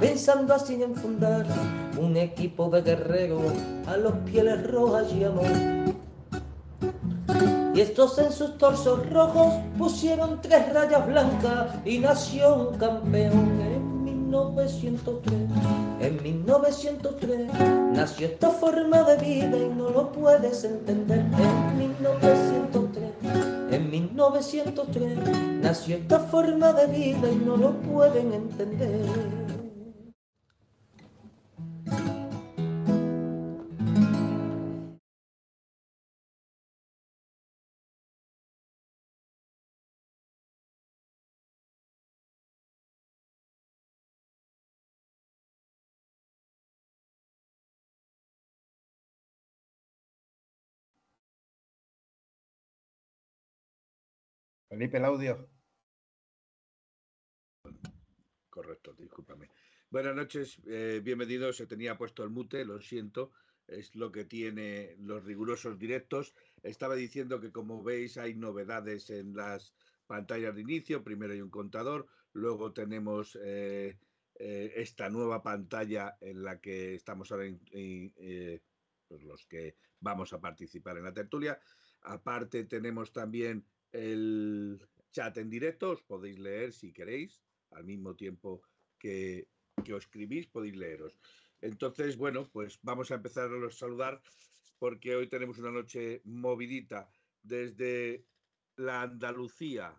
pensando así en fundar un equipo de guerreros a los pieles rojas y amor. Y estos en sus torsos rojos pusieron tres rayas blancas y nació un campeón en 1903. En 1903 nació esta forma de vida y no lo puedes entender. En 1903, en 1903 nació esta forma de vida y no lo pueden entender. Felipe, el audio. Correcto, discúlpame. Buenas noches, eh, bienvenidos. Se tenía puesto el mute, lo siento. Es lo que tiene los rigurosos directos. Estaba diciendo que, como veis, hay novedades en las pantallas de inicio. Primero hay un contador, luego tenemos eh, eh, esta nueva pantalla en la que estamos ahora pues los que vamos a participar en la tertulia. Aparte tenemos también el chat en directo, os podéis leer si queréis, al mismo tiempo que, que os escribís, podéis leeros. Entonces, bueno, pues vamos a empezar a los saludar porque hoy tenemos una noche movidita desde la Andalucía.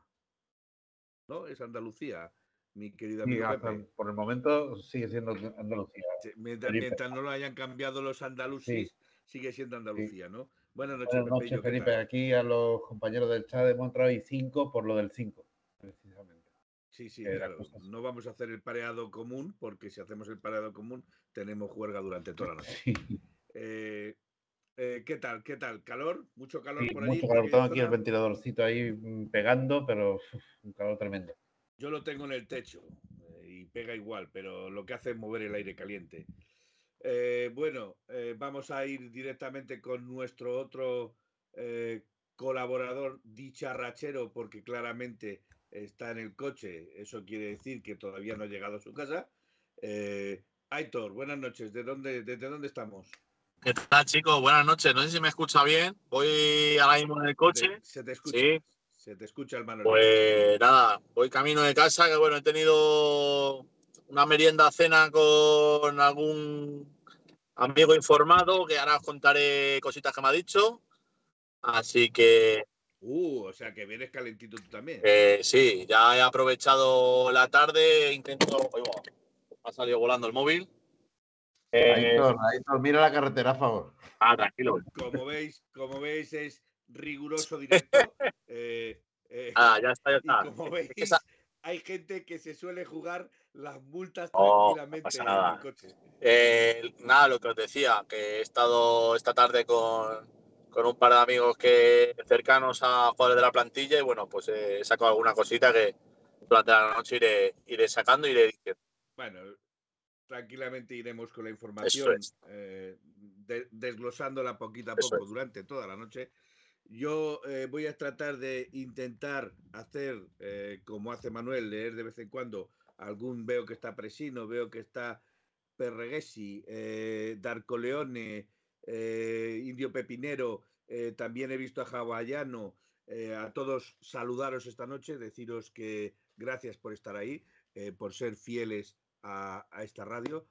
¿No? Es Andalucía, mi querida Sí, Pepe. por el momento sigue siendo Andalucía. Sí, Mientras, no lo hayan cambiado los andalusis, sigue siendo Andalucía, ¿no? Buenas noches, Buenas noches, ¿qué Felipe. Aquí a los compañeros del chat hemos entrado hoy 5 por lo del 5, precisamente. Sí, sí, claro. No vamos a hacer el pareado común, porque si hacemos el pareado común, tenemos juerga durante toda la noche. Sí, Eh, eh, ¿Qué tal? ¿Qué tal? ¿Calor? ¿Mucho calor sí, por allí? mucho calor. Tengo aquí el ventiladorcito ahí mm, pegando, pero uf, un calor tremendo. Yo lo tengo en el techo eh, y pega igual, pero lo que hace es mover el aire caliente. Eh, bueno, eh, vamos a ir directamente con nuestro otro eh, colaborador dicharrachero, porque claramente está en el coche. Eso quiere decir que todavía no ha llegado a su casa. Aitor, buenas noches. ¿De dónde, ¿Desde dónde estamos? ¿Qué tal, chicos? Buenas noches. No sé si me escucha bien. Voy ahora mismo en el coche. Se te escucha. Sí. Se te escucha el Manuel. Pues nada, voy camino de casa, que bueno, he tenido una merienda cena con algún amigo informado, que ahora os contaré cositas que me ha dicho. Así que Uh, o sea que vienes calentito tú también. eh, sí, ya he aprovechado la tarde, intento... Oigo, ha salido volando el móvil. Eh, Aitor, Aitor, mira la carretera, a favor. ah, tranquilo. Como veis, como veis, es riguroso directo. Eh, eh, Ah, ya está, ya está. como Es veis, que esa- hay gente que se suele jugar las multas no tranquilamente en el coche. Eh, nada, lo que os decía, que he estado esta tarde con, con un par de amigos que cercanos a jugadores de la plantilla y bueno, pues eh, he sacado alguna cosita que durante la noche iré, iré sacando y iré diciendo. Bueno, tranquilamente iremos con la información, eh, de- desglosándola poquito a Eso poco es. durante toda la noche. Yo eh, voy a tratar de intentar hacer, eh, como hace Manuel, leer de vez en cuando algún, veo que está Presino, veo que está Perreguesi, eh, Darko Leone, eh, Indio Pepinero, también he visto a Hawaiano, a todos saludaros esta noche, deciros que gracias por estar ahí, por ser fieles a, esta radio.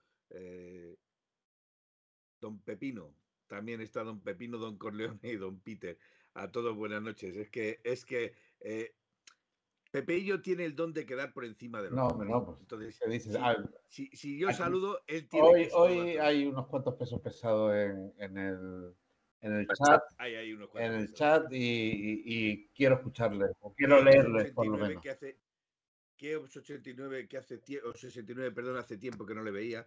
don Pepino, también está don Pepino, don Corleone y don Peter. A todos buenas noches. Es que, es que eh, Pepeillo tiene el don de quedar por encima de los No, demás. no, pues, Entonces, ¿qué dices? Ah, si, si yo aquí- saludo, él tiene hoy que hoy hay unos cuantos pesos pesados en, en el, en el chat, Ahí hay unos en el pesos. chat y, y- y quiero escucharles, o quiero leerles por lo 89 menos. Que hace, Keops 89, que hace tie- o 69, perdón, hace tiempo que no le veía.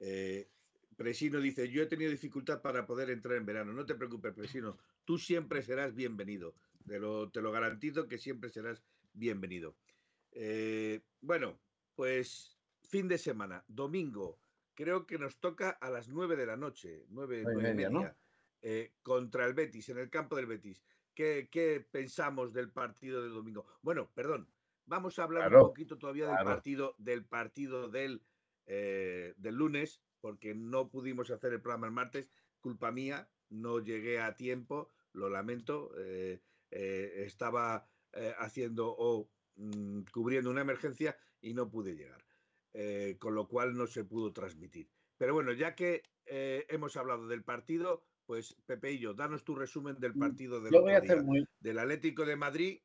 Eh, Presino dice, yo he tenido dificultad para poder entrar en verano. No te preocupes, Presino. Tú siempre serás bienvenido. Te lo, te lo garantizo que siempre serás bienvenido. Eh, bueno, pues fin de semana, domingo. Creo que nos toca a las 9 de la noche, 9, Nueve y nueve y media, ¿no? eh, contra el Betis, en el campo del Betis. ¿Qué, qué pensamos del partido del domingo? Bueno, perdón, vamos a hablar Claro, un poquito todavía del partido, del partido del eh, del lunes, porque no pudimos hacer el programa el martes, culpa mía, no llegué a tiempo, lo lamento, eh, eh, estaba haciendo o mm, cubriendo una emergencia y no pude llegar, con lo cual no se pudo transmitir. Pero bueno, ya que hemos hablado del partido, pues Pepe y yo, danos tu resumen del mm, partido del, del Atlético de Madrid.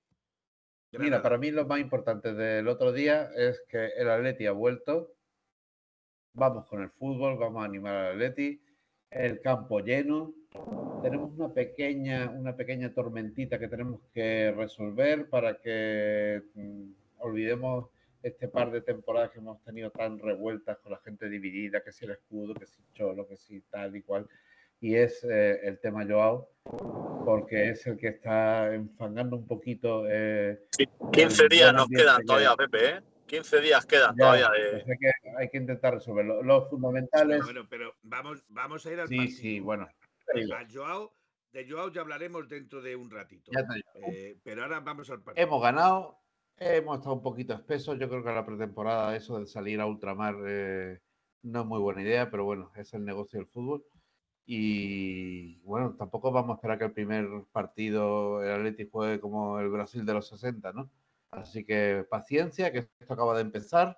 Mira, para mí lo más importante del otro día es que el Atleti ha vuelto. Vamos con el fútbol, vamos a animar al Atleti. El campo lleno. Tenemos una pequeña, una pequeña tormentita que tenemos que resolver para que mm, olvidemos este par de temporadas que hemos tenido tan revueltas con la gente dividida, que si el escudo, que si Cholo, que si tal y cual y es eh, el tema Joao, porque es el que está enfangando un poquito. Eh, 15 días nos quedan todavía, Pepe, ¿eh? 15 días quedan todavía. De... que hay que intentar resolverlo. Los fundamentales. Bueno, pero vamos, vamos a ir al Sí, partido. sí, bueno. Joao, de Joao ya hablaremos dentro de un ratito. Eh, pero ahora vamos al partido. Hemos ganado, hemos estado un poquito espesos. Yo creo que la pretemporada, eso de salir a ultramar, eh, no es muy buena idea, pero bueno, es el negocio del fútbol. Y bueno, tampoco vamos a esperar que el primer partido el Atleti juegue como el Brasil de los 60, ¿no? Así que paciencia, que esto acaba de empezar.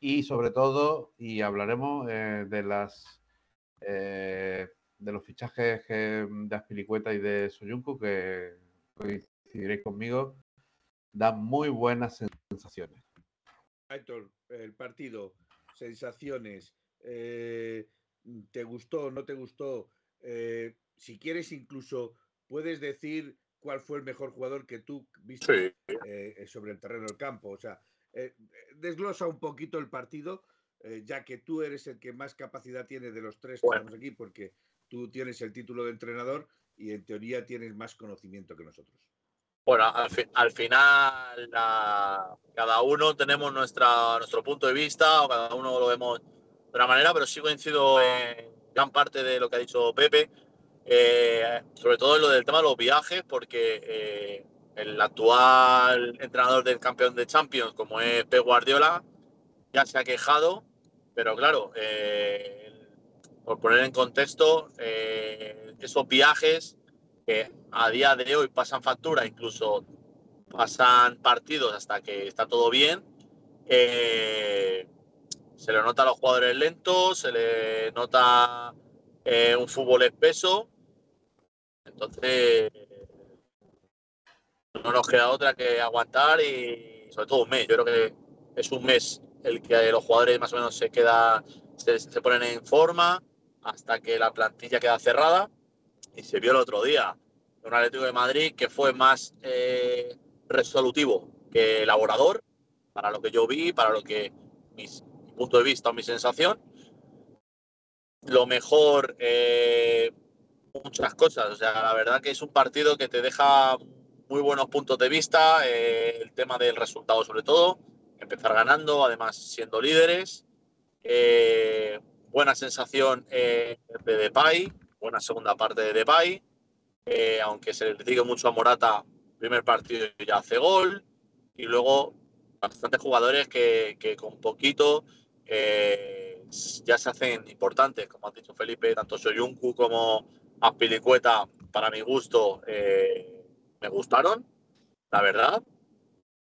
Y sobre todo, y hablaremos eh, de las eh, de los fichajes de Aspilicueta y de Soyuncu, que coincidiréis conmigo, dan muy buenas sensaciones. Héctor, el partido, sensaciones. Eh, te gustó, no te gustó. Si quieres, incluso puedes decir cuál fue el mejor jugador que tú viste eh, sobre el terreno del campo. O sea, eh, desglosa un poquito el partido, ya que tú eres el que más capacidad tiene de los tres que estamos aquí, porque tú tienes el título de entrenador y en teoría tienes más conocimiento que nosotros. Bueno, al, final cada uno tenemos nuestra, nuestro punto de vista, o cada uno lo vemos de una manera, pero sí coincido en gran parte de lo que ha dicho Pepe, eh, sobre todo en lo del tema de los viajes, porque eh, el actual entrenador del campeón de Champions, como es Pep Guardiola, ya se ha quejado, pero claro, eh, por poner en contexto, esos viajes que a día de hoy pasan factura, incluso pasan partidos hasta que está todo bien, se le nota a los jugadores lentos, se le nota un fútbol espeso. Entonces, no nos queda otra que aguantar y sobre todo un mes. Yo creo que es un mes el que los jugadores más o menos se queda, se, ponen en forma hasta que la plantilla queda cerrada. Y se vio el otro día un Atlético de Madrid que fue más eh, resolutivo que elaborador, para lo que yo vi, para lo que mis punto de vista o mi sensación. Lo mejor, eh, muchas cosas. O sea, la verdad que es un partido que te deja muy buenos puntos de vista. Eh, el tema del resultado, sobre todo. Empezar ganando, además siendo líderes. Eh, buena sensación de Depay. Buena segunda parte de Depay. aunque se le diga mucho a Morata, primer partido ya hace gol. Y luego bastantes jugadores que, que con poquito eh, ya se hacen importantes, como ha dicho Felipe, tanto Soyuncu como Aspilicueta, para mi gusto, eh, me gustaron, la verdad.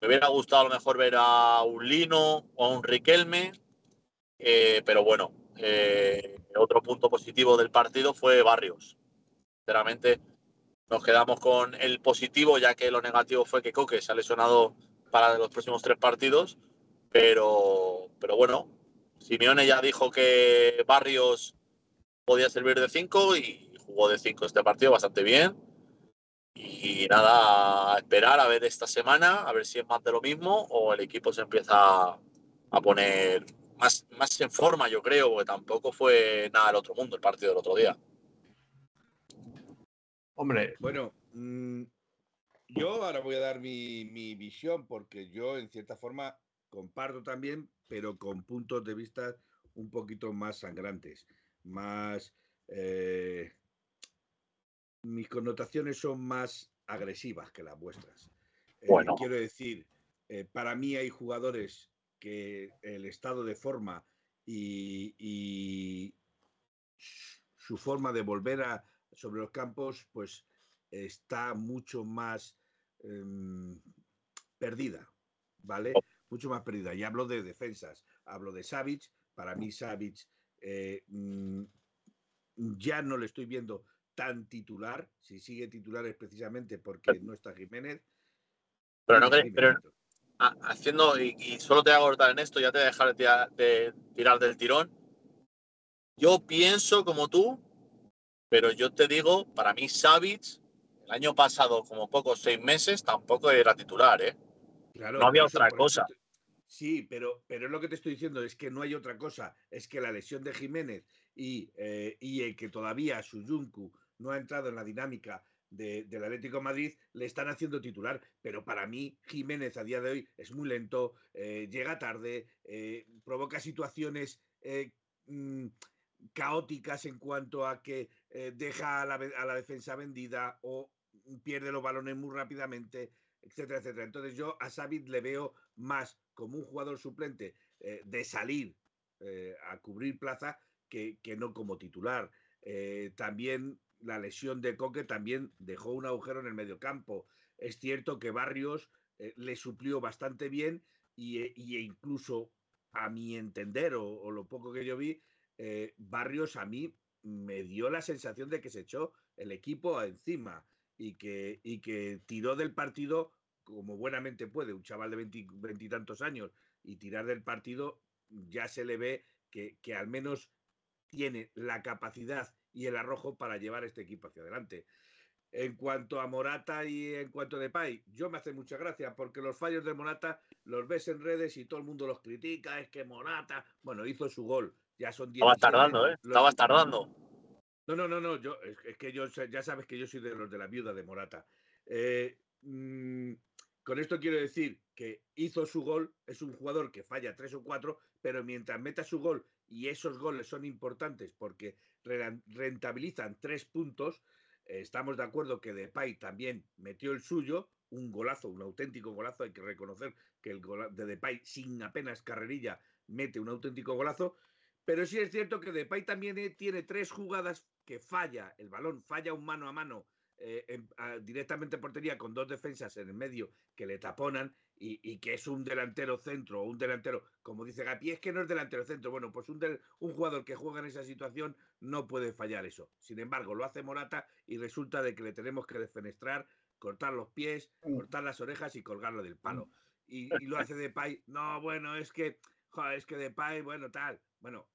Me hubiera gustado a lo mejor ver a un Lino o a un Riquelme, eh, pero bueno, otro punto positivo del partido fue Barrios. Sinceramente, nos quedamos con el positivo, ya que lo negativo fue que Coque se ha lesionado para los próximos tres partidos, pero, pero bueno, Simeone ya dijo que Barrios podía servir de 5 y jugó de 5 este partido bastante bien. Y nada, a esperar a ver esta semana, a ver si es más de lo mismo o el equipo se empieza a poner más, más en forma, yo creo, porque tampoco fue nada del otro mundo el partido del otro día. Hombre. Bueno, mm, yo ahora voy a dar mi, mi visión porque yo en cierta forma comparto también, pero con puntos de vista un poquito más sangrantes, más... Eh, mis connotaciones son más agresivas que las vuestras. Eh, quiero decir, eh, para mí hay jugadores que el estado de forma y, su forma de volver a, sobre los campos, pues está mucho más em, perdida, ¿vale? Mucho más perdida. Y hablo de defensas, hablo de Savic. Para mí, Savic eh, mm, ya no le estoy viendo tan titular. Si sigue titular es precisamente porque no está Jiménez. Pero no pero haciendo, y, solo te voy a cortar en esto, ya te voy a dejar de tirar, del tirón. Yo pienso como tú, pero yo te digo, para mí Savic, el año pasado, como pocos seis meses, tampoco era titular, ¿eh? no había otra cosa. Sí, pero, pero es lo que te estoy diciendo, es que no hay otra cosa. Es que la lesión de Jiménez y, eh, y el que todavía Suyuncu no ha entrado en la dinámica del Atlético Madrid le están haciendo titular, pero para mí Jiménez a día de hoy es muy lento, eh, llega tarde, eh, provoca situaciones eh, mm, caóticas en cuanto a que deja a la, defensa vendida o pierde los balones muy rápidamente, etcétera, etcétera. Entonces yo a Sabit le veo más como un jugador suplente de salir a cubrir plaza que, que, no como titular. también la lesión de Coque también dejó un agujero en el mediocampo. Es cierto que Barrios eh, le suplió bastante bien y, eh, e incluso a mi entender o, lo poco que yo vi, eh, Barrios a mí me dio la sensación de que se echó el equipo encima y que, y que tiró del partido como buenamente puede un chaval de veintitantos años y tirar del partido ya se le ve que, que al menos tiene la capacidad y el arrojo para llevar este equipo hacia adelante. En cuanto a Morata y en cuanto a Depay, yo me hace mucha gracia porque los fallos de Morata los ves en redes y todo el mundo los critica. Es que Morata, bueno, hizo su gol. Ya son 10. Estaba tardando, ¿eh? Estaba tardando. No, no, no, no. Yo, es, que yo ya sabes que yo soy de los de la viuda de Morata. Eh, mm, con esto quiero decir que hizo su gol, es un jugador que falla tres o cuatro, pero mientras meta su gol y esos goles son importantes porque rentabilizan tres puntos. Eh, estamos de acuerdo que Depay también metió el suyo, un golazo, un auténtico golazo. Hay que reconocer que el gol de Depay, sin apenas carrerilla, mete un auténtico golazo. Pero sí es cierto que Depay también eh, tiene tres jugadas que falla el balón, falla un mano a mano eh, directamente portería con dos defensas en el medio que le taponan y, que es un delantero centro o un delantero, como dice Gapi, es que no es delantero centro. Bueno, pues un, un jugador que juega en esa situación no puede fallar eso. Sin embargo, lo hace Morata y resulta de que le tenemos que defenestrar, cortar los pies, cortar las orejas y colgarlo del palo. Y, lo hace de Depay, no, bueno, es que, joder, es que Depay, bueno, tal. Bueno,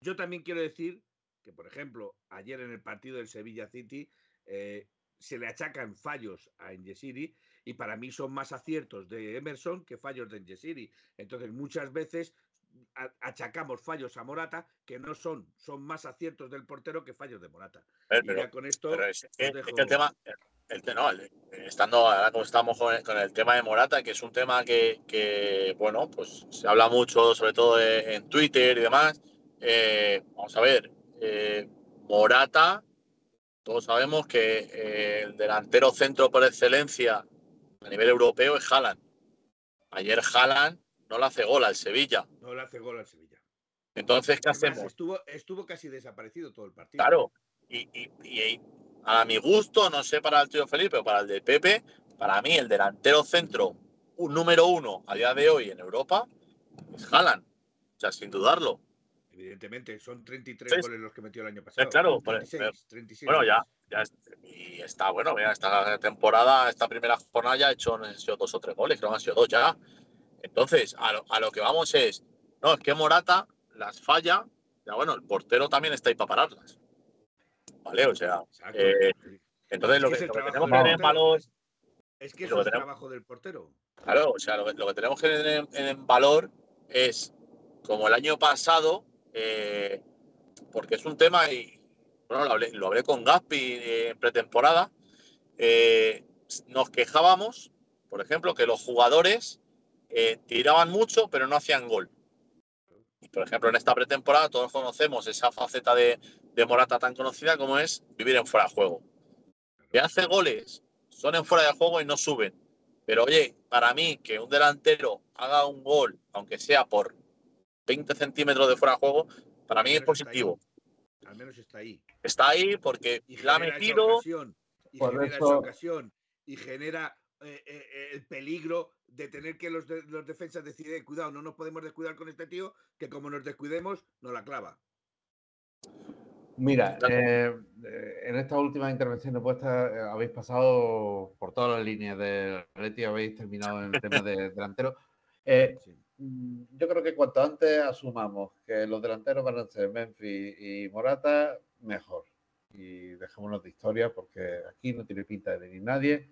yo también quiero decir que, por ejemplo, ayer en el partido del Sevilla City eh, se le achacan fallos a Engesiri y para mí son más aciertos de Emerson que fallos de Engesiri. Entonces, muchas veces achacamos fallos a Morata que no son, son más aciertos del portero que fallos de Morata. y ya con esto. es, el tema, el, no, estando ahora como estamos con el, tema de Morata, que es un tema que, bueno, pues se habla mucho, sobre todo en Twitter y demás. Eh, vamos a ver, eh, Morata todos sabemos que eh, el delantero centro por excelencia a nivel europeo es Haaland. Ayer Haaland no le hace gol al Sevilla. No le hace gol al Sevilla. Entonces, ¿qué hacemos? Estuvo, casi desaparecido todo el partido. Claro. Y, a mi gusto, no sé para el tío Felipe, pero para el de Pepe, para mí el delantero centro un número uno a día de hoy en Europa es Haaland. O sea, sin dudarlo. Evidentemente, son 33 goles los que metió el año pasado. claro, 36, 36 bueno, ya, ya y está bueno, mira, esta temporada, esta primera jornada ya ha hecho dos o tres goles, creo que han sido dos ya. Entonces, a lo, a lo, que vamos es, no, es que Morata las falla, ya bueno, el portero también está ahí para pararlas. ¿Vale? O sea, eh, entonces lo, que, tenemos que tener en valor. Es que es el trabajo del portero. Claro, o sea, lo, que tenemos que tener en valor es, como el año pasado, eh, porque es un tema, y lo hablé, con Gaspi en pretemporada, eh, nos quejábamos, por ejemplo, que los jugadores eh, tiraban mucho pero no hacían gol. Por ejemplo, en esta pretemporada todos conocemos esa faceta de, Morata tan conocida como es vivir en fuera de juego. Que hace goles, son en fuera de juego y no suben. Pero oye, para mí que un delantero haga un gol, aunque sea por 20 centímetros de fuera de juego, para mí es positivo. Al menos está ahí. Está ahí porque la ha metido. y genera esa ocasión y genera eh, eh, eh, el peligro de tener que los, los defensas deciden, cuidado, no nos podemos descuidar con este tío, que como nos descuidemos, nos la clava. Mira, en esta última intervención vuestra habéis pasado por todas las líneas de Leti, habéis terminado en el tema de delantero. Mm, yo creo que cuanto antes asumamos que los delanteros van a ser Memphis y Morata, mejor. Y dejémonos de historia porque aquí no tiene pinta de venir nadie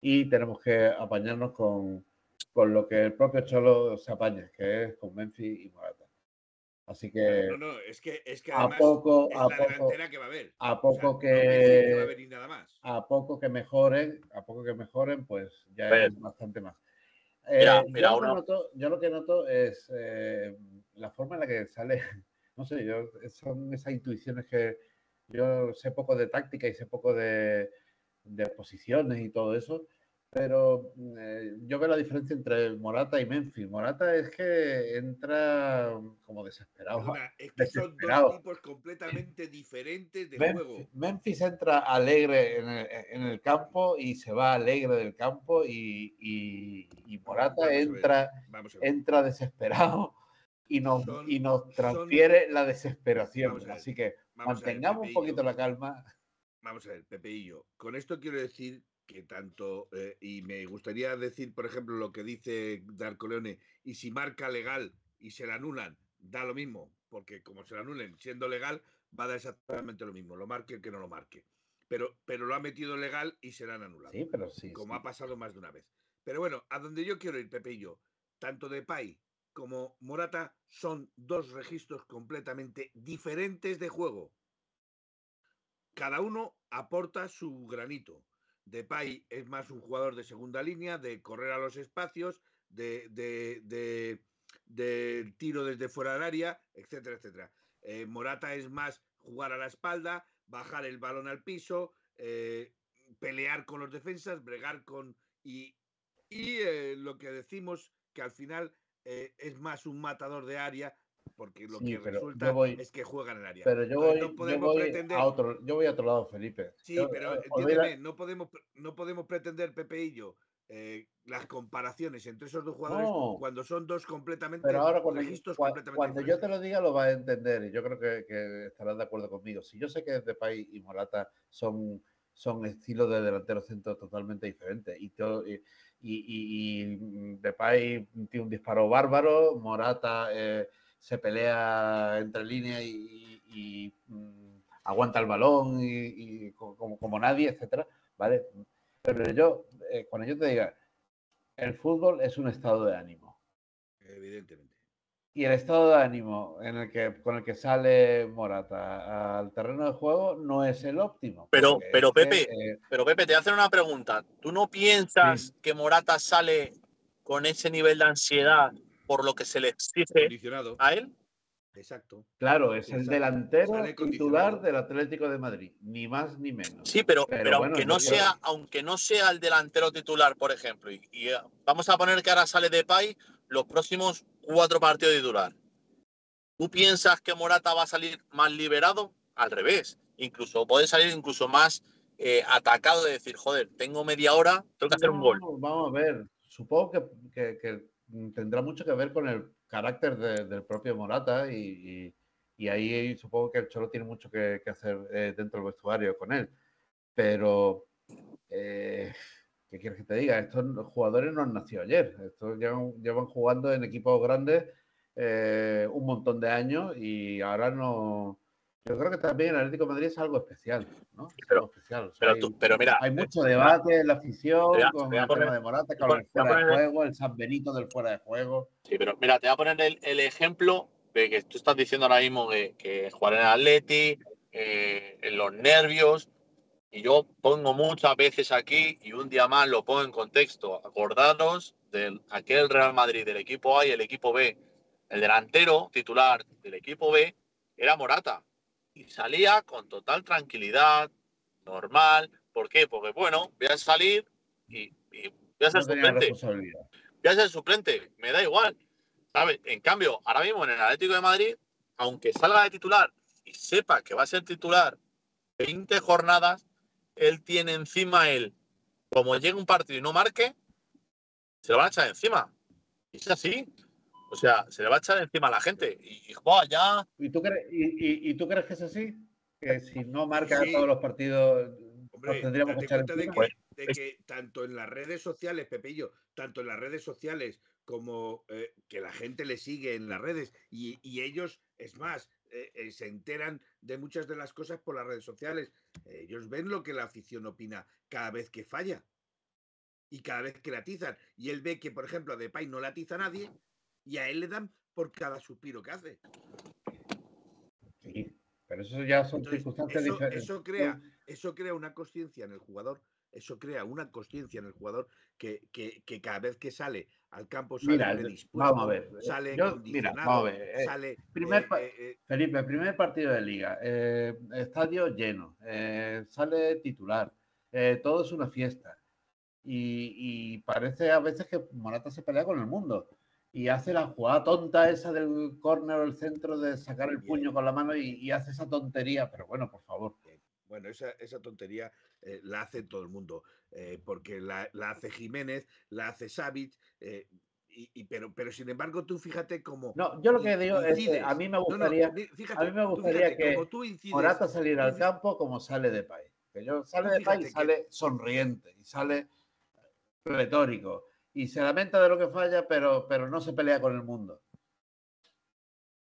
y tenemos que apañarnos con, con lo que el propio Cholo se apaña, que es con Memphis y Morata. Así que. No, no, es que, es que a poco, es a la poco, que va a haber. A poco que, no va a venir nada más. A poco que mejoren, a poco que mejoren, pues ya es bastante más. Mira, eh, mira, yo, lo noto, yo, lo que noto es eh, la forma en la que sale, no sé, yo, son esas intuiciones que yo sé poco de táctica y sé poco de, de posiciones y todo eso, pero eh, yo veo la diferencia entre Morata y Memphis. Morata es que entra como desesperado. es que son dos tipos completamente diferentes de juego. Memphis entra alegre en el, campo y se va alegre del campo y, Morata entra, entra desesperado y nos, y nos transfiere la desesperación. Así que mantengamos un poquito la calma. Vamos a ver, Pepe y yo. Con esto quiero decir que tanto, eh, y me gustaría decir, por ejemplo, lo que dice Darko Leone, y si marca legal y se la anulan, da lo mismo, porque como se la anulen siendo legal, va a dar exactamente lo mismo, lo marque el que no lo marque. Pero, pero lo ha metido legal y se la han anulado. Sí, pero sí. Como ha pasado más de una vez. Pero bueno, a donde yo quiero ir, Pepe y yo, tanto de Pai como Morata son dos registros completamente diferentes de juego. Cada uno aporta su granito. Depay es más un jugador de segunda línea, de correr a los espacios, de, tiro desde fuera del área, etcétera, etcétera. Eh, Morata es más jugar a la espalda, bajar el balón al piso, eh, pelear con los defensas, bregar con... Y, y eh, lo que decimos que al final es más un matador de área, porque lo que resulta es que juegan en el área. Pero yo voy, no podemos pretender... a otro, yo voy a otro lado, Felipe. Sí, pero eh, entiéndeme, no podemos, no podemos pretender, Pepe y yo, eh, las comparaciones entre esos dos jugadores cuando son dos completamente pero ahora cuando, registros completamente cuando yo te lo diga lo vas a entender y yo creo que, estarás de acuerdo conmigo. Si yo sé que Depay y Morata son, son estilos de delantero centro totalmente diferentes y, todo, y, y, y, Depay tiene un disparo bárbaro, Morata eh, se pelea entre líneas y, mm, aguanta el balón y, como, como, nadie, etcétera, ¿vale? Pero yo, eh, cuando yo te diga, el fútbol es un estado de ánimo. Evidentemente. Y el estado de ánimo en el que, con el que sale Morata al terreno de juego no es el óptimo. Pero, pero Pepe, eh, pero Pepe, te hacen una pregunta. ¿Tú no piensas que Morata sale con ese nivel de ansiedad por lo que se le exige a él. Exacto. Claro, es el delantero titular del Atlético de Madrid, ni más ni menos. Sí, pero, pero, aunque, no sea, aunque no sea el delantero titular, por ejemplo, y, eh, vamos a poner que ahora sale de Pay los próximos cuatro partidos de titular. ¿Tú piensas que Morata va a salir más liberado? Al revés. Incluso puede salir incluso más eh, atacado de decir, joder, tengo media hora, tengo que hacer un gol. Vamos a ver. Supongo que, que Mm, tendrá mucho que ver con el carácter del propio Morata y, ahí supongo que el Cholo tiene mucho que, hacer eh, dentro del vestuario con él. Pero, eh, ¿qué quieres que te diga? Estos jugadores no han nacido ayer. Estos llevan, jugando en equipos grandes eh, un montón de años y ahora no, yo creo que también el Atlético de Madrid es algo especial, ¿no? pero, especial. pero, mira, hay mucho debate en la afición con el tema de Morata, con el fuera de juego, el San Benito del fuera de juego. Sí, pero mira, te voy a poner el, ejemplo de que tú estás diciendo ahora mismo que, jugar en el Atleti, eh, en los nervios, y yo pongo muchas veces aquí, y un día más lo pongo en contexto, acordaros de aquel Real Madrid del equipo A y el equipo B. El delantero titular del equipo B era Morata y salía con total tranquilidad, normal. ¿Por qué? Porque, bueno, voy a salir y, voy a ser suplente. Voy a ser suplente, me da igual. ¿Sabes? En cambio, ahora mismo en el Atlético de Madrid, aunque salga de titular y sepa que va a ser titular 20 jornadas, él tiene encima él, como llegue un partido y no marque, se lo van a echar encima. Y es así. O sea, se le va a echar encima a la gente. Y, joa, ya. ¿Y tú, crees, y, tú crees que es así? Que si no marca todos los partidos, Hombre, tendríamos que echar encima. De que, de que tanto en las redes sociales, Pepillo, tanto en las redes sociales como eh, que la gente le sigue en las redes y, y ellos, es más, eh, eh, se enteran de muchas de las cosas por las redes sociales. ellos ven lo que la afición opina cada vez que falla y cada vez que la atizan. Y él ve que, por ejemplo, a Depay no la atiza nadie y a él le dan por cada suspiro que hace. Sí, pero eso ya son circunstancias diferentes. Eso crea, eso crea una conciencia en el jugador eso crea una conciencia en el jugador que, cada vez que sale al campo sale mira, vamos a ver. sale mira, vamos a ver. Eh, sale, primer, eh, eh, Felipe, primer partido de liga, estadio lleno, sale titular, todo es una fiesta. Y, parece a veces que Morata se pelea con el mundo y hace la jugada tonta esa del córner o el centro de sacar el puño con la mano y, y, hace esa tontería, pero bueno, por favor. Bueno, esa, esa tontería eh, la hace todo el mundo, eh, porque la, hace Jiménez, la hace Savic, eh, y, pero, pero sin embargo tú fíjate cómo... No, yo lo que digo es que a mí me gustaría, a mí me gustaría que Morata saliera al campo como sale de país. Que yo sale de país y sale sonriente y sale retórico y se lamenta de lo que falla, pero, pero no se pelea con el mundo.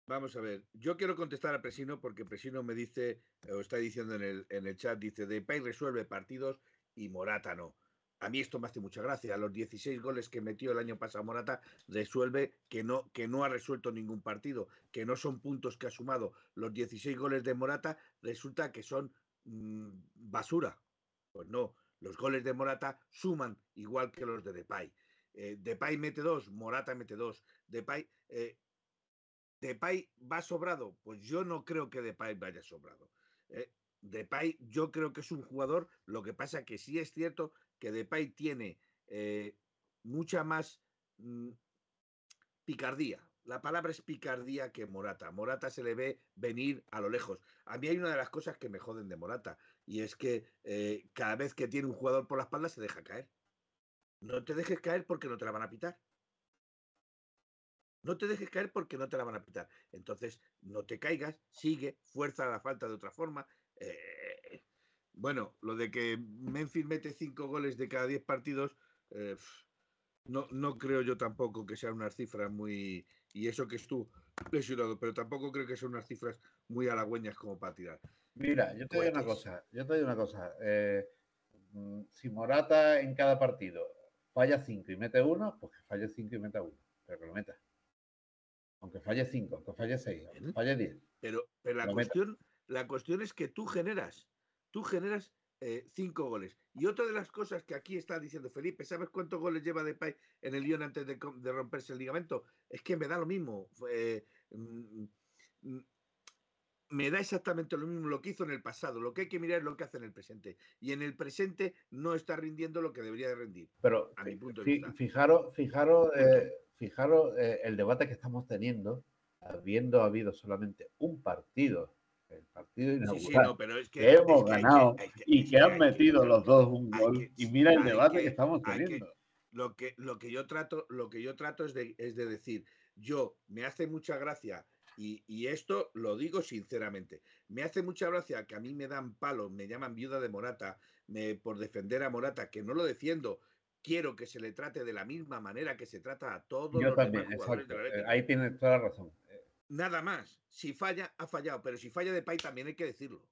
Vamos a ver, yo quiero contestar a Presino porque Presino me dice, o está diciendo en el, en el chat, dice, Depay resuelve partidos y Morata no. A mí esto me hace mucha gracia. Los 16 goles que metió el año pasado Morata resuelve que no, que no ha resuelto ningún partido, que no son puntos que ha sumado. Los 16 goles de Morata resulta que son mm, basura. Pues no, los goles de Morata suman igual que los de Depay. Eh, Depay mete dos, Morata mete dos. Depay, eh, ¿Depay va sobrado? Pues yo no creo que Depay vaya sobrado. ¿eh? Depay yo creo que es un jugador, lo que pasa que sí es cierto que Depay tiene eh, mucha más mm, picardía. La palabra es picardía que Morata. Morata se le ve venir a lo lejos. A mí hay una de las cosas que me joden de Morata y es que eh, cada vez que tiene un jugador por la espalda se deja caer. No te dejes caer porque no te la van a pitar. No te dejes caer porque no te la van a pitar. Entonces, no te caigas, sigue, fuerza la falta de otra forma. Eh, bueno, lo de que Memphis mete cinco goles de cada diez partidos, eh, no, no creo yo tampoco que sean unas cifras muy. Y eso que es tú lesionado, pero tampoco creo que sean unas cifras muy halagüeñas como para tirar. Mira, yo te digo una cosa, yo te digo una cosa. Eh, mm, si Morata en cada partido falla cinco y mete uno, pues que falle cinco y meta uno, pero que lo meta aunque falle 5, aunque falle 6, aunque falle 10. Pero, pero la, cuestión, la cuestión es que tú generas, tú generas 5 eh, goles. Y otra de las cosas que aquí está diciendo Felipe, ¿sabes cuántos goles lleva Depay en el Lyon antes de, romperse el ligamento? Es que me da lo mismo. Eh, mm, mm, me da exactamente lo mismo lo que hizo en el pasado. Lo que hay que mirar es lo que hace en el presente. Y en el presente no está rindiendo lo que debería de rendir. Pero a mi punto de vista. Fijaros, fijaros eh, fijaros eh, el debate que estamos teniendo, habiendo habido solamente un partido, el partido inaugural, que, hemos ganado y que, han metido los dos un gol. y mira el debate que, estamos teniendo. lo, que, lo, que yo trato, lo que yo trato es de, es de decir, yo me hace mucha gracia y, y, esto lo digo sinceramente. Me hace mucha gracia que a mí me dan palos, me llaman viuda de Morata me, por defender a Morata, que no lo defiendo, quiero que se le trate de la misma manera que se trata a todos los también, jugadores de la eh, Ahí tienes toda la razón. Eh, Nada más. Si falla, ha fallado. Pero si falla de Pay, también hay que decirlo.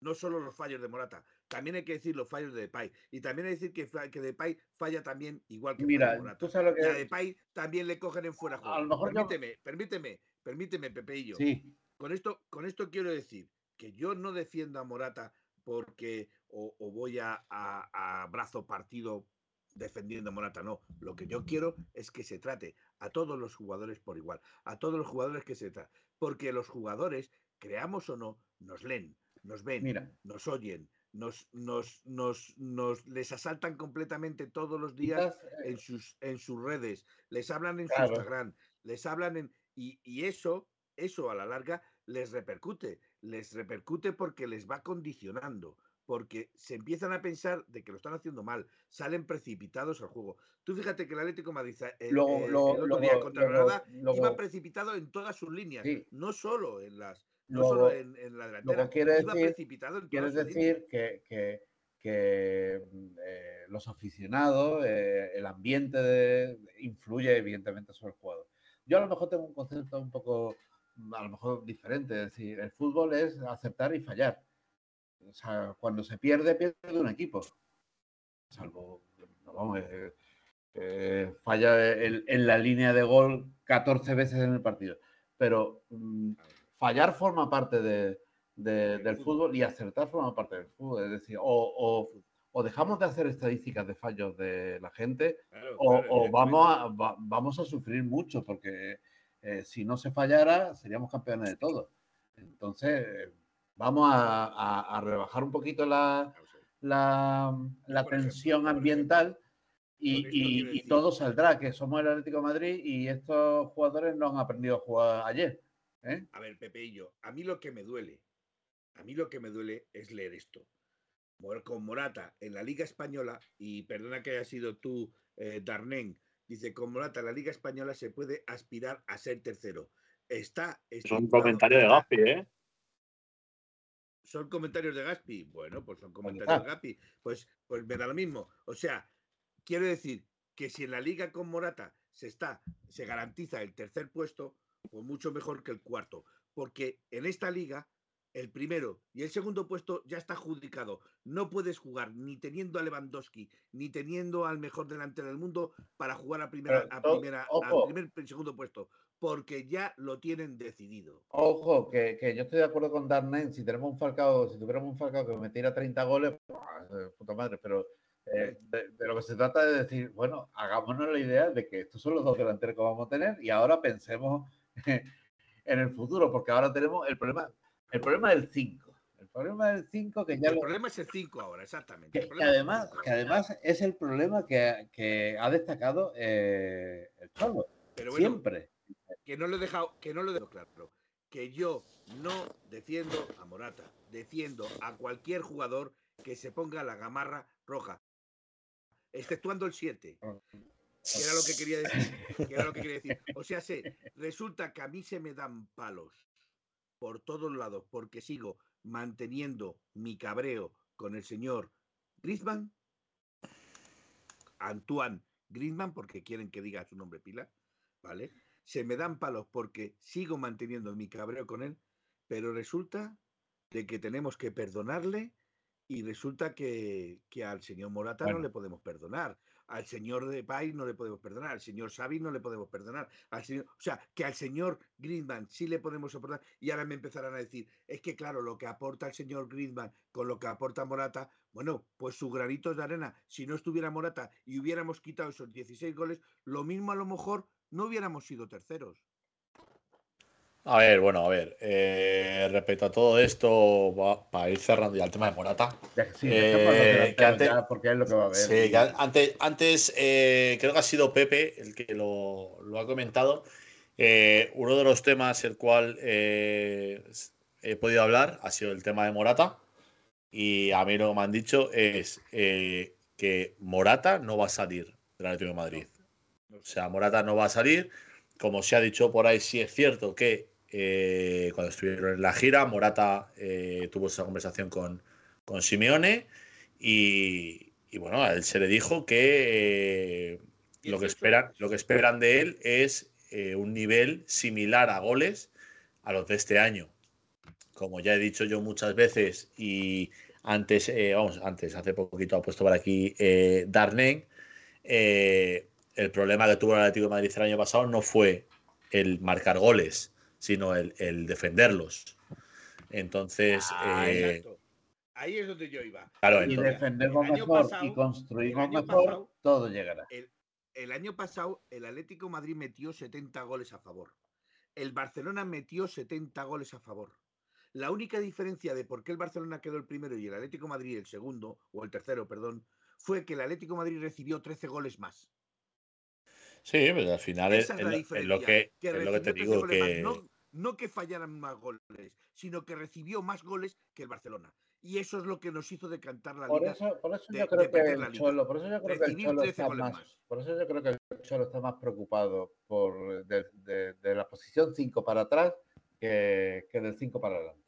No solo los fallos de Morata, también hay que decir los fallos de Depay. Y también hay que decir que, que Depay falla también igual que Mira. Tú sabes lo que... a Depay también le cogen en fuera juego. A lo mejor permíteme, permíteme, permíteme, Pepeillo. Sí. Con esto, con esto quiero decir que yo no defiendo a Morata porque o, voy a, brazo partido defendiendo a Morata, no. Lo que yo quiero es que se trate a todos los jugadores por igual, a todos los jugadores que se trate, porque los jugadores, creamos o no, nos leen, nos ven, nos oyen, nos, nos, nos, nos les asaltan completamente todos los días en sus, en sus redes, les hablan en su. Instagram, les hablan en... Y, y eso, eso a la larga les repercute, les repercute porque les va condicionando, porque se empiezan a pensar de que lo están haciendo mal, salen precipitados al juego. Tú fíjate que el Atlético de Madrid eh, eh, Luego- el luego- otro día contra luego- Granada iba precipitado en todas sus líneas, Sí. no solo en las... No solo en, en la delantera, quiere iba decir- precipitado en todas Quieres decir que, que- que, mm, eh, los aficionados, eh, el ambiente de- influye evidentemente sobre el jugador. Yo a lo mejor tengo un concepto un poco, mm, a lo mejor diferente, es decir, el fútbol es aceptar y fallar. O sea, cuando se pierde, pierde un equipo. Salvo, no, vamos, eh, eh, falla en, en la línea de gol 14 veces en el partido. Pero mm, fallar forma parte de, de- del fútbol y acertar forma parte del fútbol. Es decir, o, o- o dejamos de hacer estadísticas de fallos de la gente Claro, o, claro, o vamos, a, va- vamos a sufrir mucho porque eh, si no se fallara seríamos campeones de todo. Entonces, vamos a, a- a rebajar un poquito la, la, tensión ambiental y, y- todo saldrá, que somos el Atlético de Madrid y estos jugadores no han aprendido a jugar ayer. ¿Eh? A ver, Pepe y yo, a mí lo que me duele, a mí lo que me duele es leer esto. Con Morata en la Liga Española, y perdona que haya sido tú, eh, Darnén, dice, con Morata en la Liga Española se puede aspirar a ser tercero. Está. Es un comentario de Gaspi, ¿eh? Son comentarios de Gaspi. Bueno, pues son comentarios está. de Gaspi. Pues, pues me da lo mismo. O sea, quiero decir que si en la liga con Morata se está, se garantiza el tercer puesto, pues mucho mejor que el cuarto. Porque en esta liga, el primero y el segundo puesto ya está adjudicado. No puedes jugar ni teniendo a Lewandowski, ni teniendo al mejor delantero del mundo para jugar a primera, Pero, a primera, ojo. primer segundo puesto. Porque ya lo tienen decidido. Ojo, que, que yo estoy de acuerdo con Darnen, si tenemos un Falcao, si tuviéramos un Falcao que metiera 30 goles, ¡buah! de puta madre, pero eh, de, de lo que se trata es de decir, bueno, hagámonos la idea de que estos son los dos delanteros que vamos a tener y ahora pensemos en el futuro, porque ahora tenemos el problema, el problema del 5. El problema del 5 que ya el lo- problema es el 5 ahora, exactamente. que, además, que además es el problema que, que ha destacado eh, el Cholo. Pero bueno, Siempre. que no lo he dejado, que no lo he dejado claro. Que yo no defiendo a Morata, defiendo a cualquier jugador que se ponga la gamarra roja, exceptuando el 7, que era lo que quería decir, que era lo que quería decir. O sea, sé, resulta que a mí se me dan palos por todos lados porque sigo manteniendo mi cabreo con el señor Griezmann, Antoine Griezmann, porque quieren que diga su nombre pila, ¿vale? Se me dan palos porque sigo manteniendo mi cabreo con él, pero resulta de que tenemos que perdonarle y resulta que, que al señor Morata no le podemos perdonar, al señor Depay no le podemos perdonar, al señor Xavi no le podemos perdonar, al señor, o sea, que al señor Griezmann sí le podemos soportar y ahora me empezarán a decir, es que claro, lo que aporta el señor Griezmann con lo que aporta Morata, bueno, pues sus granitos de arena, si no estuviera Morata y hubiéramos quitado esos 16 goles, lo mismo a lo mejor no hubiéramos sido terceros. A ver, bueno, a ver. eh, respecto a todo esto, va- para ir cerrando ya el tema de Morata. Sí, Eh, que antes- ya, porque es lo que va a haber. Sí, que an- antes, antes eh, creo que ha sido Pepe el que lo, lo ha comentado. Eh, uno de los temas el cual eh, he podido hablar ha sido el tema de Morata. Y a mí lo que me han dicho es que Morata no va a salir del Atlético de Madrid. O sea, Morata no va a salir. Como se ha dicho por ahí, sí es cierto que eh, cuando estuvieron en la gira, Morata eh, tuvo esa conversación con, con Simeone y, y bueno, a él se le dijo que eh, ¿Y lo, que esperan, lo que esperan de él es un nivel similar a goles a los de este año. Como ya he dicho yo muchas veces y antes, vamos, antes, hace poquito ha puesto por aquí Darnen, el problema que tuvo el Atlético de Madrid el año pasado no fue el marcar goles, sino el, el defenderlos. Entonces, Ah, eh, exacto. Ahí es donde yo iba. claro, Y entonces- defendemos el año mejor pasado- y construimos mejor, pasado- todo llegará. El año pasado el Atlético de Madrid metió 70 goles a favor. El Barcelona metió 70 goles a favor. La única diferencia de por qué el Barcelona quedó el primero y el Atlético de Madrid el segundo, o el tercero, perdón, fue que el Atlético de Madrid recibió 13 goles más. Sí, pero al final es, Esa es es la lo- es diferencia. lo que, que es lo que te 13 digo, más. que No, no que fallaran más goles, sino que recibió más goles que el Barcelona. Y eso es lo que nos hizo decantar la Por liga. eso, por eso de- yo creo que el liga. Cholo, por eso yo creo que el Cholo 13 está goles más, más. por eso yo creo que el Cholo está más preocupado por de, de- de la posición 5 para atrás que, que del 5 para adelante.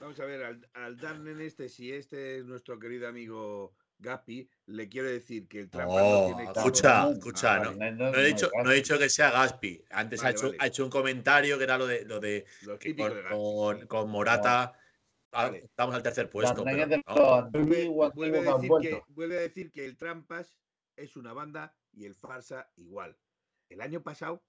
Vamos a ver, al, al Dan en este, si este es nuestro querido amigo Gapi, le quiero decir que el trampa no, No, tiene escucha, no, escucha, no, no, no, no no he dicho, no Gaspi. he dicho que sea Gaspi. Antes ha, hecho, vale. ha hecho un comentario que era lo de lo de Lo que con, de con- con Morata ah, Vale. estamos al tercer puesto. Pero Vuelve, a que decir que, vuelve a decir que el Trampas es una banda y el Farsa igual. El año pasado,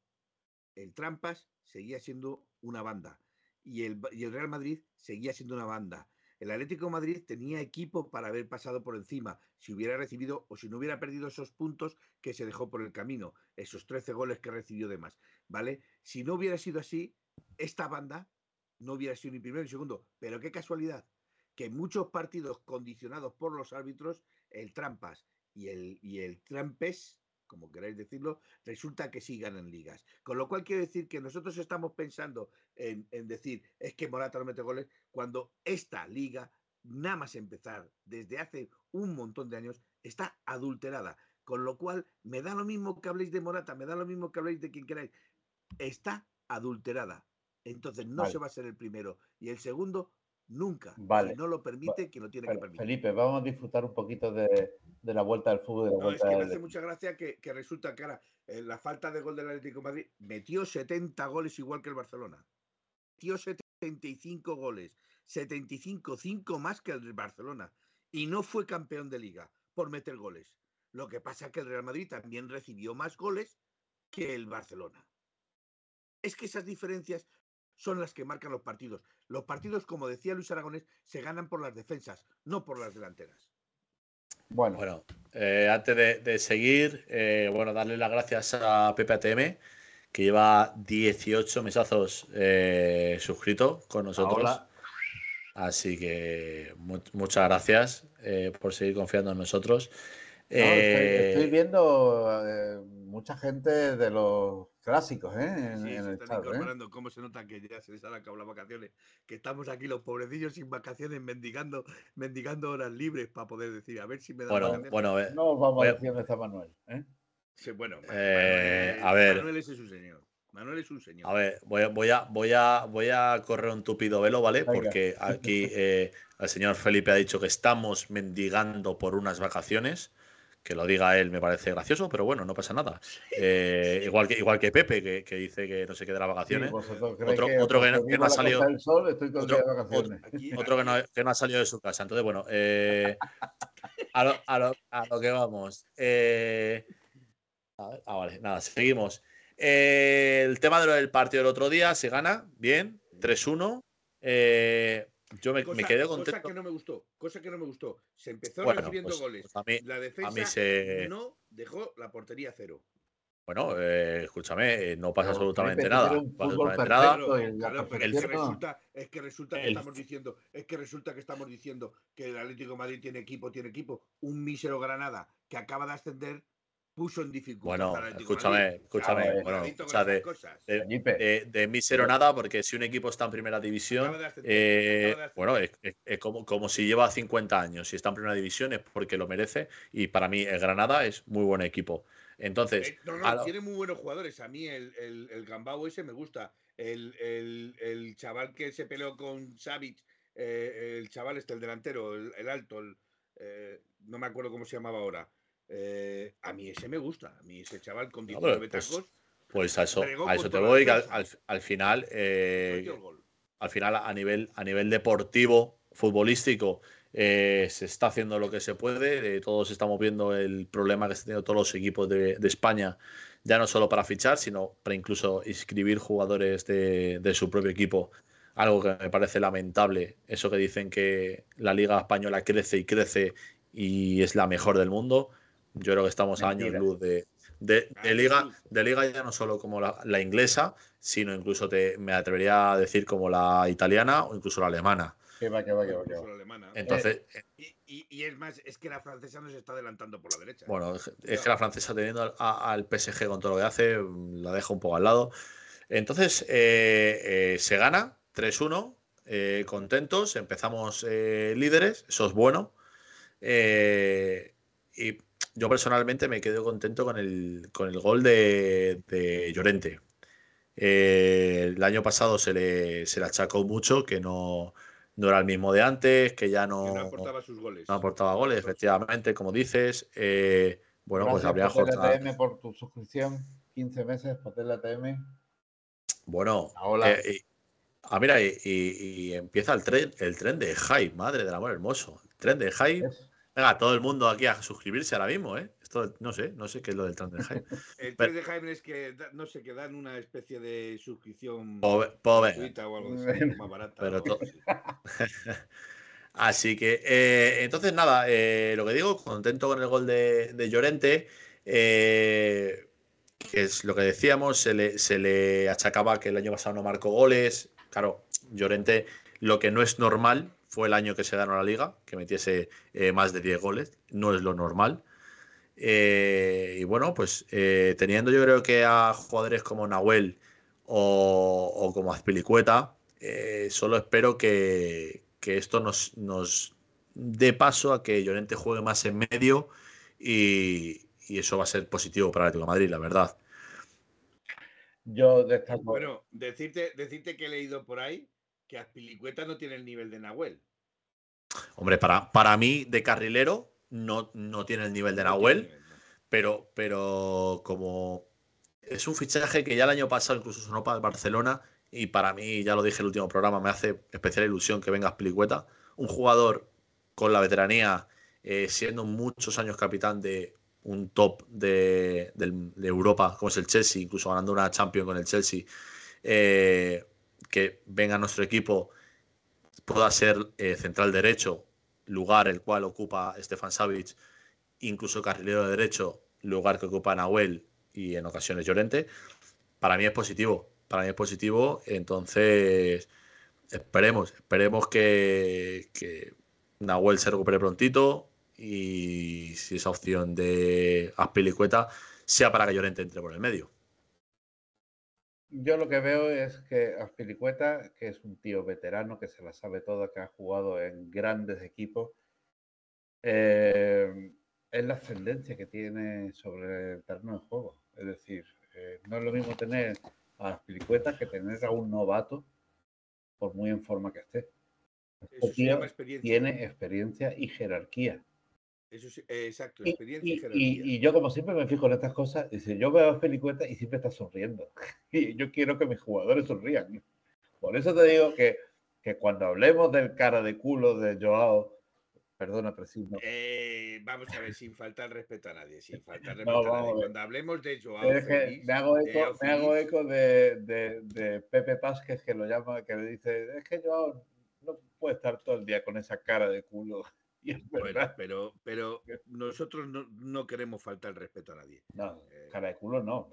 el Trampas seguía siendo una banda y el, y el Real Madrid seguía siendo una banda. El Atlético Madrid tenía equipo para haber pasado por encima, si hubiera recibido o si no hubiera perdido esos puntos que se dejó por el camino, esos 13 goles que recibió de más, ¿vale? Si no hubiera sido así, esta banda no hubiera sido ni primero ni segundo. Pero qué casualidad, que muchos partidos condicionados por los árbitros, el Trampas y el, y el Trampes, como queráis decirlo, resulta que sí ganan ligas. Con lo cual quiere decir que nosotros estamos pensando en, en decir, es que Morata no mete goles, cuando esta liga, nada más empezar, desde hace un montón de años, está adulterada. Con lo cual, me da lo mismo que habléis de Morata, me da lo mismo que habléis de quien queráis. Está adulterada. Entonces no Vale. se va a ser el primero. Y el segundo, nunca. Vale. Si no lo permite, que lo tiene que permitir. Felipe, vamos a disfrutar un poquito de, de la vuelta del fútbol de la No, es que me del- hace mucha gracia que, que resulta que ahora eh, la falta de gol del Atlético de Madrid metió 70 goles igual que el Barcelona. Metió 75 goles, 75, 5 más que el Barcelona. Y no fue campeón de liga por meter goles. Lo que pasa es que el Real Madrid también recibió más goles que el Barcelona. Es que esas diferencias son las que marcan los partidos. Los partidos, como decía Luis Aragonés, se ganan por las defensas, no por las delanteras. Bueno, Bueno, eh, antes de, de seguir, eh, bueno, darle las gracias a Pepe ATM, que lleva 18 mesazos eh, suscrito con nosotros. Así que mu- muchas gracias eh, por seguir confiando en nosotros. no, estoy, estoy viendo eh, mucha gente de los clásicos ¿eh? en, Sí, en se el están chat. ¿eh? incorporando. ¿Cómo se nota que ya se les han acabado las vacaciones? Que estamos aquí los pobrecillos sin vacaciones, mendigando, mendigando horas libres para poder decir, a ver si me dan bueno, vacaciones. bueno, eh, No os vamos a a- decir dónde está Manuel. ¿eh? Sí, bueno, Eh, Manuel, a ver. Manuel ese es un señor. Manuel es un señor. A ver, voy a, voy a, voy a, voy a correr un tupido velo, ¿vale? Venga. Porque aquí eh, el señor Felipe ha dicho que estamos mendigando por unas vacaciones. Que lo diga él me parece gracioso, pero bueno, no pasa nada. Eh, igual, que, igual que Pepe, que, que dice que no se queda las vacaciones. Otro- que otro que no- porque que no ha salido- Sol, estoy otro- día de vacaciones. Aquí- Otro que no, que no ha salido de su casa. Entonces, bueno, eh, a, lo, a lo- a lo que vamos. Eh, a ver, ah, vale, nada, seguimos. El tema del partido del otro día se gana, bien, 3-1. Yo me, me Cosa, quedé cosa contento. que no me gustó, cosa que no me gustó. Se empezó Bueno, recibiendo pues- goles. pues a mí- la defensa mí se- no dejó la portería cero. Bueno, eh, escúchame, eh, no pasa Pero, absolutamente nada. absolutamente nada. claro, pero es que resulta, es que resulta que El- estamos diciendo, es que resulta que estamos diciendo que el Atlético de Madrid tiene equipo, tiene equipo. Un mísero Granada que acaba de ascender puso en dificultad Bueno, escúchame, escúchame, Claro, bueno, cuidadito o sea, de- de- de, de mísero nada, porque si un equipo está en primera división, eh, bueno, es, es- es como, como si lleva 50 años. Si está en primera división es porque lo merece. Y para mí, el Granada es muy buen equipo. Entonces, Eh, no, no, lo- tiene muy buenos jugadores. A mí el, el, el Gambao ese me gusta. El, el, el chaval que se peleó con Savic, eh, el chaval este, el delantero, el, el alto, el, eh, no me acuerdo cómo se llamaba ahora. Eh, a mí ese me gusta. A mí ese chaval con No, pero, 19 pues, tacos pues a eso, a eso te voy, al, defensa. al- al final, eh, al final a nivel, a nivel deportivo, futbolístico, eh, se está haciendo lo que se puede. eh, todos estamos viendo el problema que están teniendo todos los equipos de, de España, ya no solo para fichar, sino para incluso inscribir jugadores de, de su propio equipo. Algo que me parece lamentable, eso que dicen que la Liga Española crece y crece y es la mejor del mundo. Yo creo que estamos a años luz de, de, Ah, de liga, de liga ya no solo como la, la inglesa, sino incluso te, me atrevería a decir como la italiana o incluso la alemana. Que va, que va, que va, que va. la alemana. Entonces, Y, y- y es más, es que la francesa nos está adelantando por la derecha. Bueno, es es que la francesa teniendo al, a- al PSG con todo lo que hace, mm, la deja un poco al lado. Entonces, eh, eh, se gana 3-1, eh, contentos, empezamos eh, líderes, eso es bueno. Eh, y yo personalmente me quedo contento con el, con el gol de, de Llorente. Eh, el año pasado se le, se le achacó mucho, que no, no era el mismo de antes, que ya que no, no aportaba sus goles. no aportaba goles, efectivamente, como dices. Eh, bueno, pues habría jornada. ATM por tu suscripción. 15 meses, Patel ATM. Bueno, Hola. eh, y- ah, mira, y, y- y empieza el tren, el tren de Hype, madre del amor hermoso. El tren de Hype. Es- Venga, todo el mundo aquí a suscribirse ahora mismo, ¿eh? Esto no sé, no sé qué es lo del tren de Hype. El Pero- 3 de Jaime es que, da- no sé, que dan una especie de suscripción Pobre- pobre. gratuita o algo así, más barata. Pero ¿no? to- Sí. Así que, eh, entonces nada, eh, lo que digo, contento con el gol de, de Llorente, eh, que es lo que decíamos, se le, se le achacaba que el año pasado no marcó goles. Claro, Llorente, lo que no es normal fue el año que se ganó la liga, que metiese eh, más de 10 goles, no es lo normal. Eh, y bueno, pues eh, teniendo yo creo que a jugadores como Nahuel o, o como Azpilicueta, eh, solo espero que, que esto nos, nos dé paso a que Llorente juegue más en medio y, y eso va a ser positivo para el Atlético de Madrid, la verdad. Yo destaco. Bueno, decirte, decirte que he leído por ahí que Azpilicueta no tiene el nivel de Nahuel. Hombre, para, para mí, de carrilero, no, no tiene el nivel de Nahuel, No pero, pero como es un fichaje que ya el año pasado incluso sonó para el Barcelona y para mí, ya lo dije en el último programa, me hace especial ilusión que venga Spilicueta, un jugador con la veteranía, eh, siendo muchos años capitán de un top de, de Europa, como es el Chelsea, incluso ganando una Champions con el Chelsea, eh, que venga a nuestro equipo, pueda ser eh, central derecho, lugar el cual ocupa Stefan Savic, incluso carrilero de derecho, lugar que ocupa Nahuel y en ocasiones Llorente, para mí es positivo. Para mí es positivo. Entonces, esperemos, esperemos que, que Nahuel se recupere prontito y si esa opción de Aspilicueta sea para que Llorente entre por el medio. Yo lo que veo es que Aspilicueta, que es un tío veterano que se la sabe toda, que ha jugado en grandes equipos, eh, es la ascendencia que tiene sobre el terreno de juego. Es decir, eh, no es lo mismo tener a Aspilicueta que tener a un novato, por muy en forma que esté. Este tío experiencia. tiene experiencia y jerarquía. Eso sí, eh, exacto, Y, experiencia y, y- y- y yo como siempre me fijo en estas cosas, dice, yo veo a Pelicueta y siempre está sonriendo. Y yo quiero que mis jugadores sonrían. Por eso te digo que, que cuando hablemos del cara de culo de Joao, perdona, Presino, Eh, vamos a ver, sin faltar respeto a nadie, sin faltar No, respeto a nadie. a ver. Cuando hablemos de Joao es que me hago eco, Joao me hago eco de, de- de Pepe Pásquez que lo llama, que le dice, es que Joao no puede estar todo el día con esa cara de culo. Y es Bueno, pero, pero nosotros no, no queremos faltar el respeto a nadie. No, cara de culo no.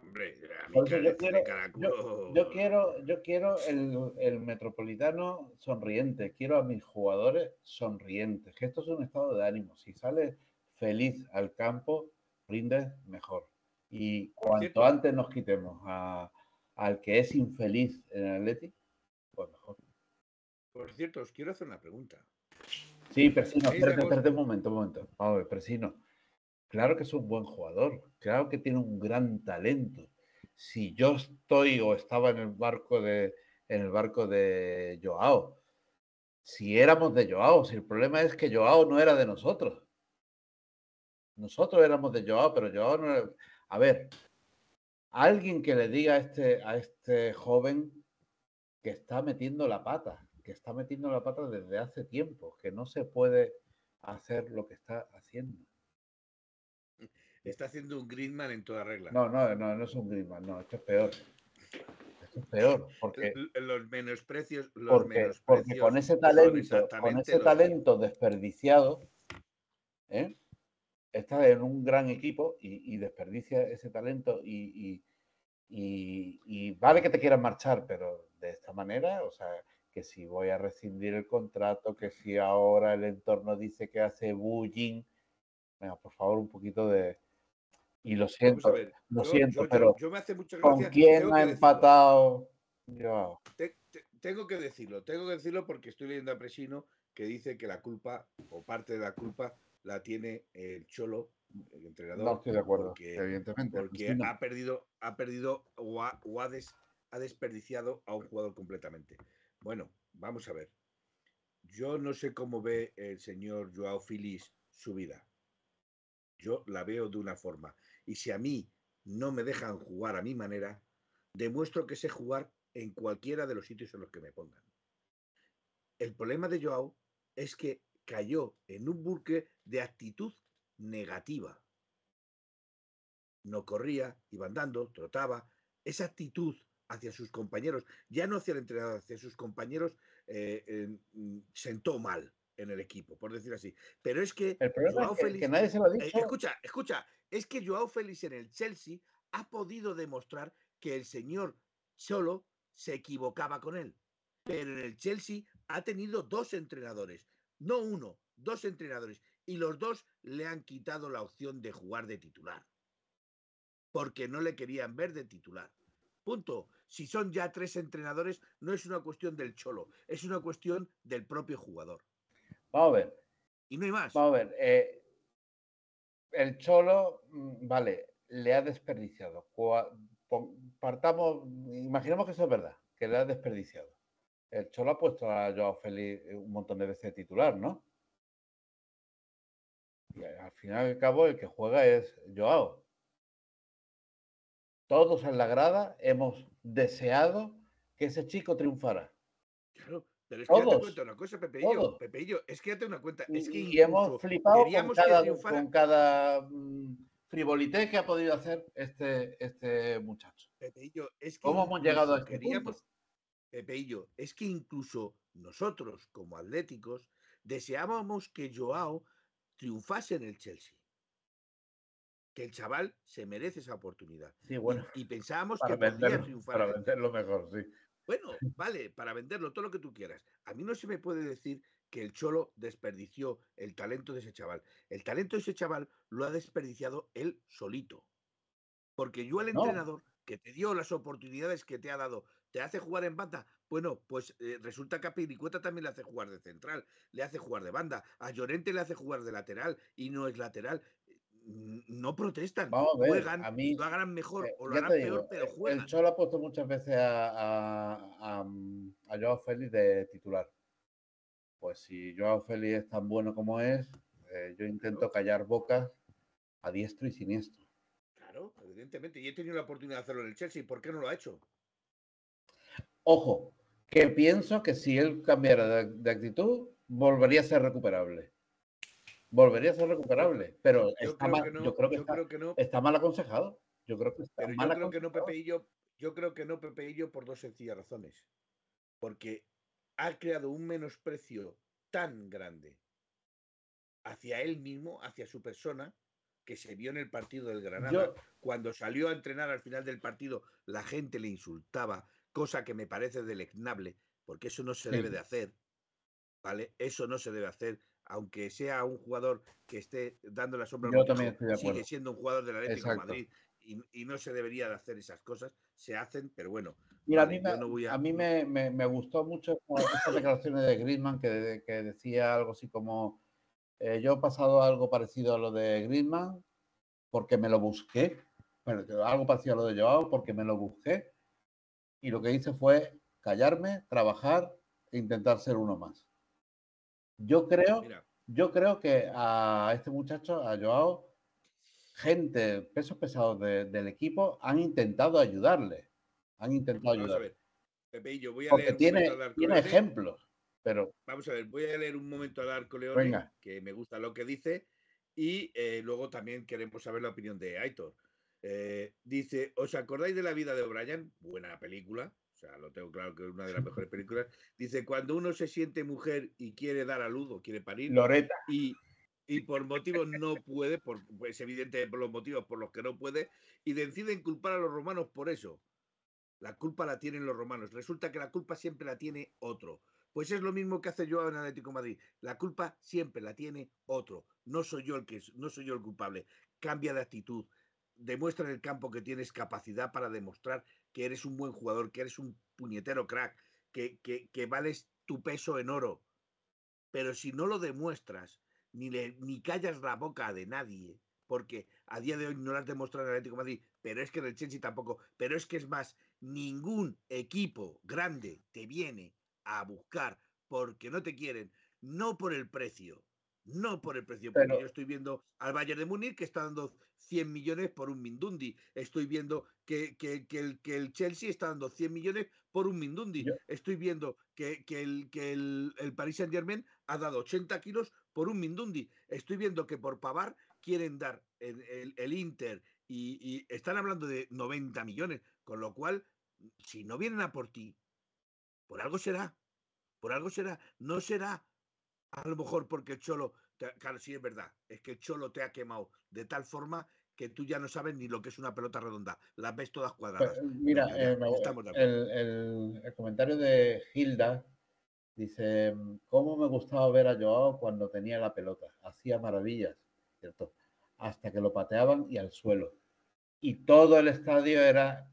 Hombre, a mí cara yo quiero- de Yo quiero, yo quiero el, el metropolitano sonriente, quiero a mis jugadores sonrientes, que esto es un estado de ánimo. Si sales feliz al campo, rindes mejor. Y cuanto cierto. antes nos quitemos a- al que es infeliz en el Atleti, pues mejor. Por cierto, os quiero hacer una pregunta. Sí, Persino, espérate, espérate un momento, un momento. Vamos a ver, Persino. Claro que es un buen jugador, claro que tiene un gran talento. Si yo estoy o estaba en el barco de en el barco de Joao, si éramos de Joao, si el problema es que Joao no era de nosotros. Nosotros éramos de Joao, pero Joao no era... A ver, alguien que le diga a este, a este joven que está metiendo la pata, que está metiendo la pata desde hace tiempo, que no se puede hacer lo que está haciendo. Está haciendo un Greenman en toda regla. No, no, no, no es un Griezmann, no, esto es peor. Esto es peor, porque, Los menosprecios, los porque, porque con menosprecios ese talento, con ese talento desperdiciado, ¿eh? está en un gran equipo y, desperdicia ese talento y, y, vale que te quieran marchar, pero de esta manera, o sea, que si voy a rescindir el contrato, que si ahora el entorno dice que hace bullying, venga, por favor, un poquito de... Y lo siento, lo siento, pero ¿con quién ha empatado? Yo. tengo que decirlo, tengo que decirlo porque estoy leyendo a Presino que dice que la culpa o parte de la culpa la tiene el Cholo, el entrenador. No estoy de acuerdo, evidentemente. Porque ha perdido, ha perdido o, ha, ha, desperdiciado a un jugador completamente. Bueno, vamos a ver. Yo no sé cómo ve el señor Joao Félix su vida. Yo la veo de una forma. Y si a mí no me dejan jugar a mi manera, demuestro que sé jugar en cualquiera de los sitios en los que me pongan. El problema de Joao es que cayó en un buque de actitud negativa. No corría, iba andando, trotaba. Esa actitud hacia sus compañeros, ya no hacia el entrenador, hacia sus compañeros, eh, mm, sentó mal en el equipo, por decir así. Pero es que Joao Félix, nadie se lo ha eh, escucha, escucha, es que Joao Félix en el Chelsea ha podido demostrar que el señor solo se equivocaba con él. Pero en el Chelsea ha tenido dos entrenadores, no uno, dos entrenadores, y los dos le han quitado la opción de jugar de titular, porque no le querían ver de titular. Punto. Si son ya tres entrenadores, no es una cuestión del cholo, es una cuestión del propio jugador. Vamos a ver. Y no hay más. Vamos a ver. Eh, el cholo, mm, vale, le ha desperdiciado. Partamos, imaginemos que eso es verdad, que le ha desperdiciado. El Cholo ha puesto a Joao Félix un montón de veces titular, ¿no? Y al final y al cabo el que juega es Joao. Todos en la grada hemos deseado que ese chico triunfara. Claro, pero es que ya te cuento una cosa, Pepeillo. Pepeillo, es que ya te una cuenta. Es que y hemos flipado con cada, con cada mm, frivolité que ha podido hacer este, este muchacho. Pepeillo, es que ¿Cómo hemos llegado a este queríamos, Pepeillo, es que incluso nosotros, como atléticos, deseábamos que Joao triunfase en el Chelsea. Que el chaval se merece esa oportunidad. Sí, bueno. Y, pensábamos que podría triunfar. Para venderlo mejor, sí. Bueno, vale, para venderlo, todo lo que tú quieras. A mí no se me puede decir que el Cholo desperdició el talento de ese chaval. El talento de ese chaval lo ha desperdiciado él solito. Porque yo, el entrenador que te dio las oportunidades que te ha dado, ¿Te hace jugar en banda? Bueno, pues eh, resulta que a Piricueta también le hace jugar de central, le hace jugar de banda, a Llorente le hace jugar de lateral y no es lateral. No protestan, juegan, a mí, lo hagan mejor eh, o lo hagan peor, pero juegan. El Cholo ha puesto muchas veces a, a, a, a Joao Félix de titular. Pues si Joao Félix es tan bueno como es, eh, yo intento callar bocas a diestro y siniestro. Claro, evidentemente. Y he tenido la oportunidad de hacerlo en el Chelsea. ¿Por qué no lo ha hecho? Ojo, que pienso que si él cambiara de, actitud, volvería a ser recuperable. Volvería a ser recuperable, pero está mal, yo creo que, no. está mal aconsejado. Yo creo que está pero yo creo que no, Pepe y yo, yo creo que no, Pepe y yo, por dos sencillas razones. Porque ha creado un menosprecio tan grande hacia él mismo, hacia su persona, que se vio en el partido del Granada. Cuando salió a entrenar al final del partido, la gente le insultaba, cosa que me parece deleznable, porque eso no se debe de hacer, ¿vale? Eso no se debe hacer, aunque sea un jugador que esté dando la sombra, sigue siendo un jugador del Atlético de Madrid y, no se debería de hacer esas cosas, se hacen, pero bueno. Mira, a mí, me, a... mí me, gustó mucho esas declaraciones de Griezmann que, que decía algo así como, eh, yo he pasado algo parecido a lo de Griezmann porque me lo busqué, bueno, algo parecido a lo de Joao porque me lo busqué y lo que hice fue callarme, trabajar e intentar ser uno más. Yo creo, yo creo que a este muchacho, a Joao, gente, pesos pesados del equipo han intentado ayudarle. Han intentado ayudarle. Pepe, yo voy a Porque tiene, tiene ejemplos, pero... Vamos a ver, voy a leer un momento al Arco Leone, que me gusta lo que dice, y eh, luego también queremos saber la opinión de Aitor. Eh, dice, ¿os acordáis de la vida de O'Brien? Buena película, sea, lo tengo claro que es una de las mejores películas. Dice, cuando uno se siente mujer y quiere dar a luz o quiere parir, Loreta. Y, y por motivos no puede, por, es evidente por los motivos por los que no puede, y deciden culpar a los romanos por eso. La culpa la tienen los romanos. Resulta que la culpa siempre la tiene otro. Pues es lo mismo que hace yo en Atlético de Madrid. La culpa siempre la tiene otro. No soy yo el que no soy yo el culpable. Cambia de actitud. Demuestra en el campo que tienes capacidad para demostrar que eres un buen jugador, que eres un puñetero crack, que, que, que vales tu peso en oro. Pero si no lo demuestras, ni, le, ni callas la boca de nadie, porque a día de hoy no lo has demostrado en el Atlético de Madrid, pero es que en el Chelsea tampoco, pero es que es más, ningún equipo grande te viene a buscar porque no te quieren, no por el precio, no por el precio, porque Pero- yo estoy viendo al Bayern de Múnich que está dando 100 millones por un Mindundi. Estoy viendo que, que- que el, que el Chelsea está dando 100 millones por un Mindundi. Yo- Estoy viendo que, que el, que el, el Paris Saint Germain ha dado 80 kilos por un Mindundi. Estoy viendo que por Pavar quieren dar el, el- el Inter y, y están hablando de 90 millones. Con lo cual, si no vienen a por ti, por algo será. Por algo será. No será a lo mejor porque el Cholo, te- claro, sí es verdad, es que el Cholo te ha quemado de tal forma que tú ya no sabes ni lo que es una pelota redonda, las ves todas cuadradas. Pues, mira, Venga, ya, eh, el, el- el comentario de Hilda dice, ¿cómo me gustaba ver a Joao cuando tenía la pelota? Hacía maravillas, ¿cierto? Hasta que lo pateaban y al suelo. Y todo el estadio era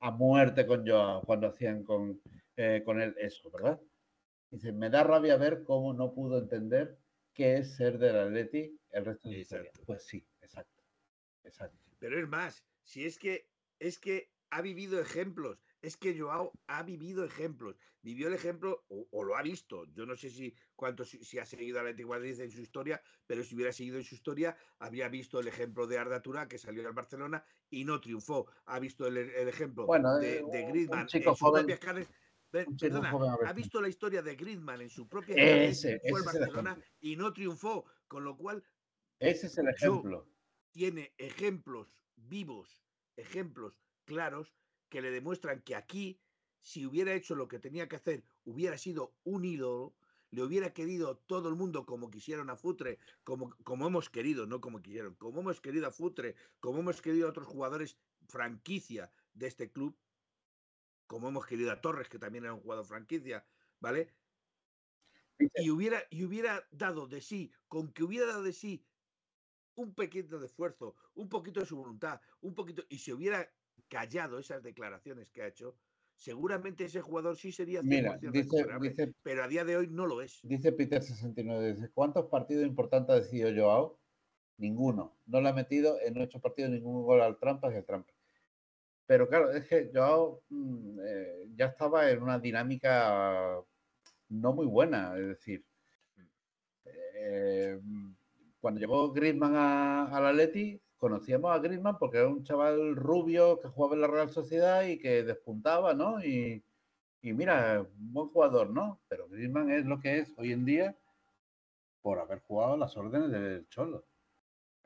a muerte con Joao cuando hacían con, eh, con él eso, ¿verdad? Dice, me da rabia ver cómo no pudo entender qué es ser del Atleti el resto de historia". Pues sí, exacto. Exacto. Pero es más, si es que es que ha vivido ejemplos, es que Joao ha vivido ejemplos, vivió el ejemplo o, o lo ha visto. Yo no sé si cuánto si, si ha seguido al Atlético Madrid en su historia, pero si hubiera seguido en su historia, habría visto el ejemplo de Arda Turá, que salió al Barcelona y no triunfó. Ha visto el, el ejemplo Bueno, de, eh, de Griezmann en sus propias carnes. Perdona, ha visto la historia de Griezmann en su propia Ese- fue Barcelona y no triunfó, con lo cual Ese es el ejemplo. tiene ejemplos vivos, ejemplos claros que le demuestran que aquí, si hubiera hecho lo que tenía que hacer, hubiera sido un ídolo, le hubiera querido todo el mundo como quisieron a Futre, como, como hemos querido, no como quisieron, como hemos querido a Futre, como hemos querido a otros jugadores franquicia de este club, como hemos querido a Torres, que también era un jugador franquicia, ¿vale? Y hubiera, y hubiera dado de sí, con que hubiera dado de sí un pequeño de esfuerzo, un poquito de su voluntad, un poquito, y se hubiera callado esas declaraciones que ha hecho, seguramente ese jugador sí sería 100% Mira, dice, dice, pero a día de hoy no lo es. dice Peter69, dice, ¿cuántos partidos importantes ha decidido Joao? Ninguno. No le ha metido en ocho partidos ningún gol al Trampas y al Trampas. Pero claro, es que Joao mm, eh, ya estaba en una dinámica no muy buena, es decir, eh, cuando llegó Griezmann a- al Atleti, conocíamos a Griezmann porque era un chaval rubio que jugaba en la Real Sociedad y que despuntaba, ¿no? Y, y mira, buen jugador, ¿no? Pero Griezmann es lo que es hoy en día por haber jugado a las órdenes del Cholo.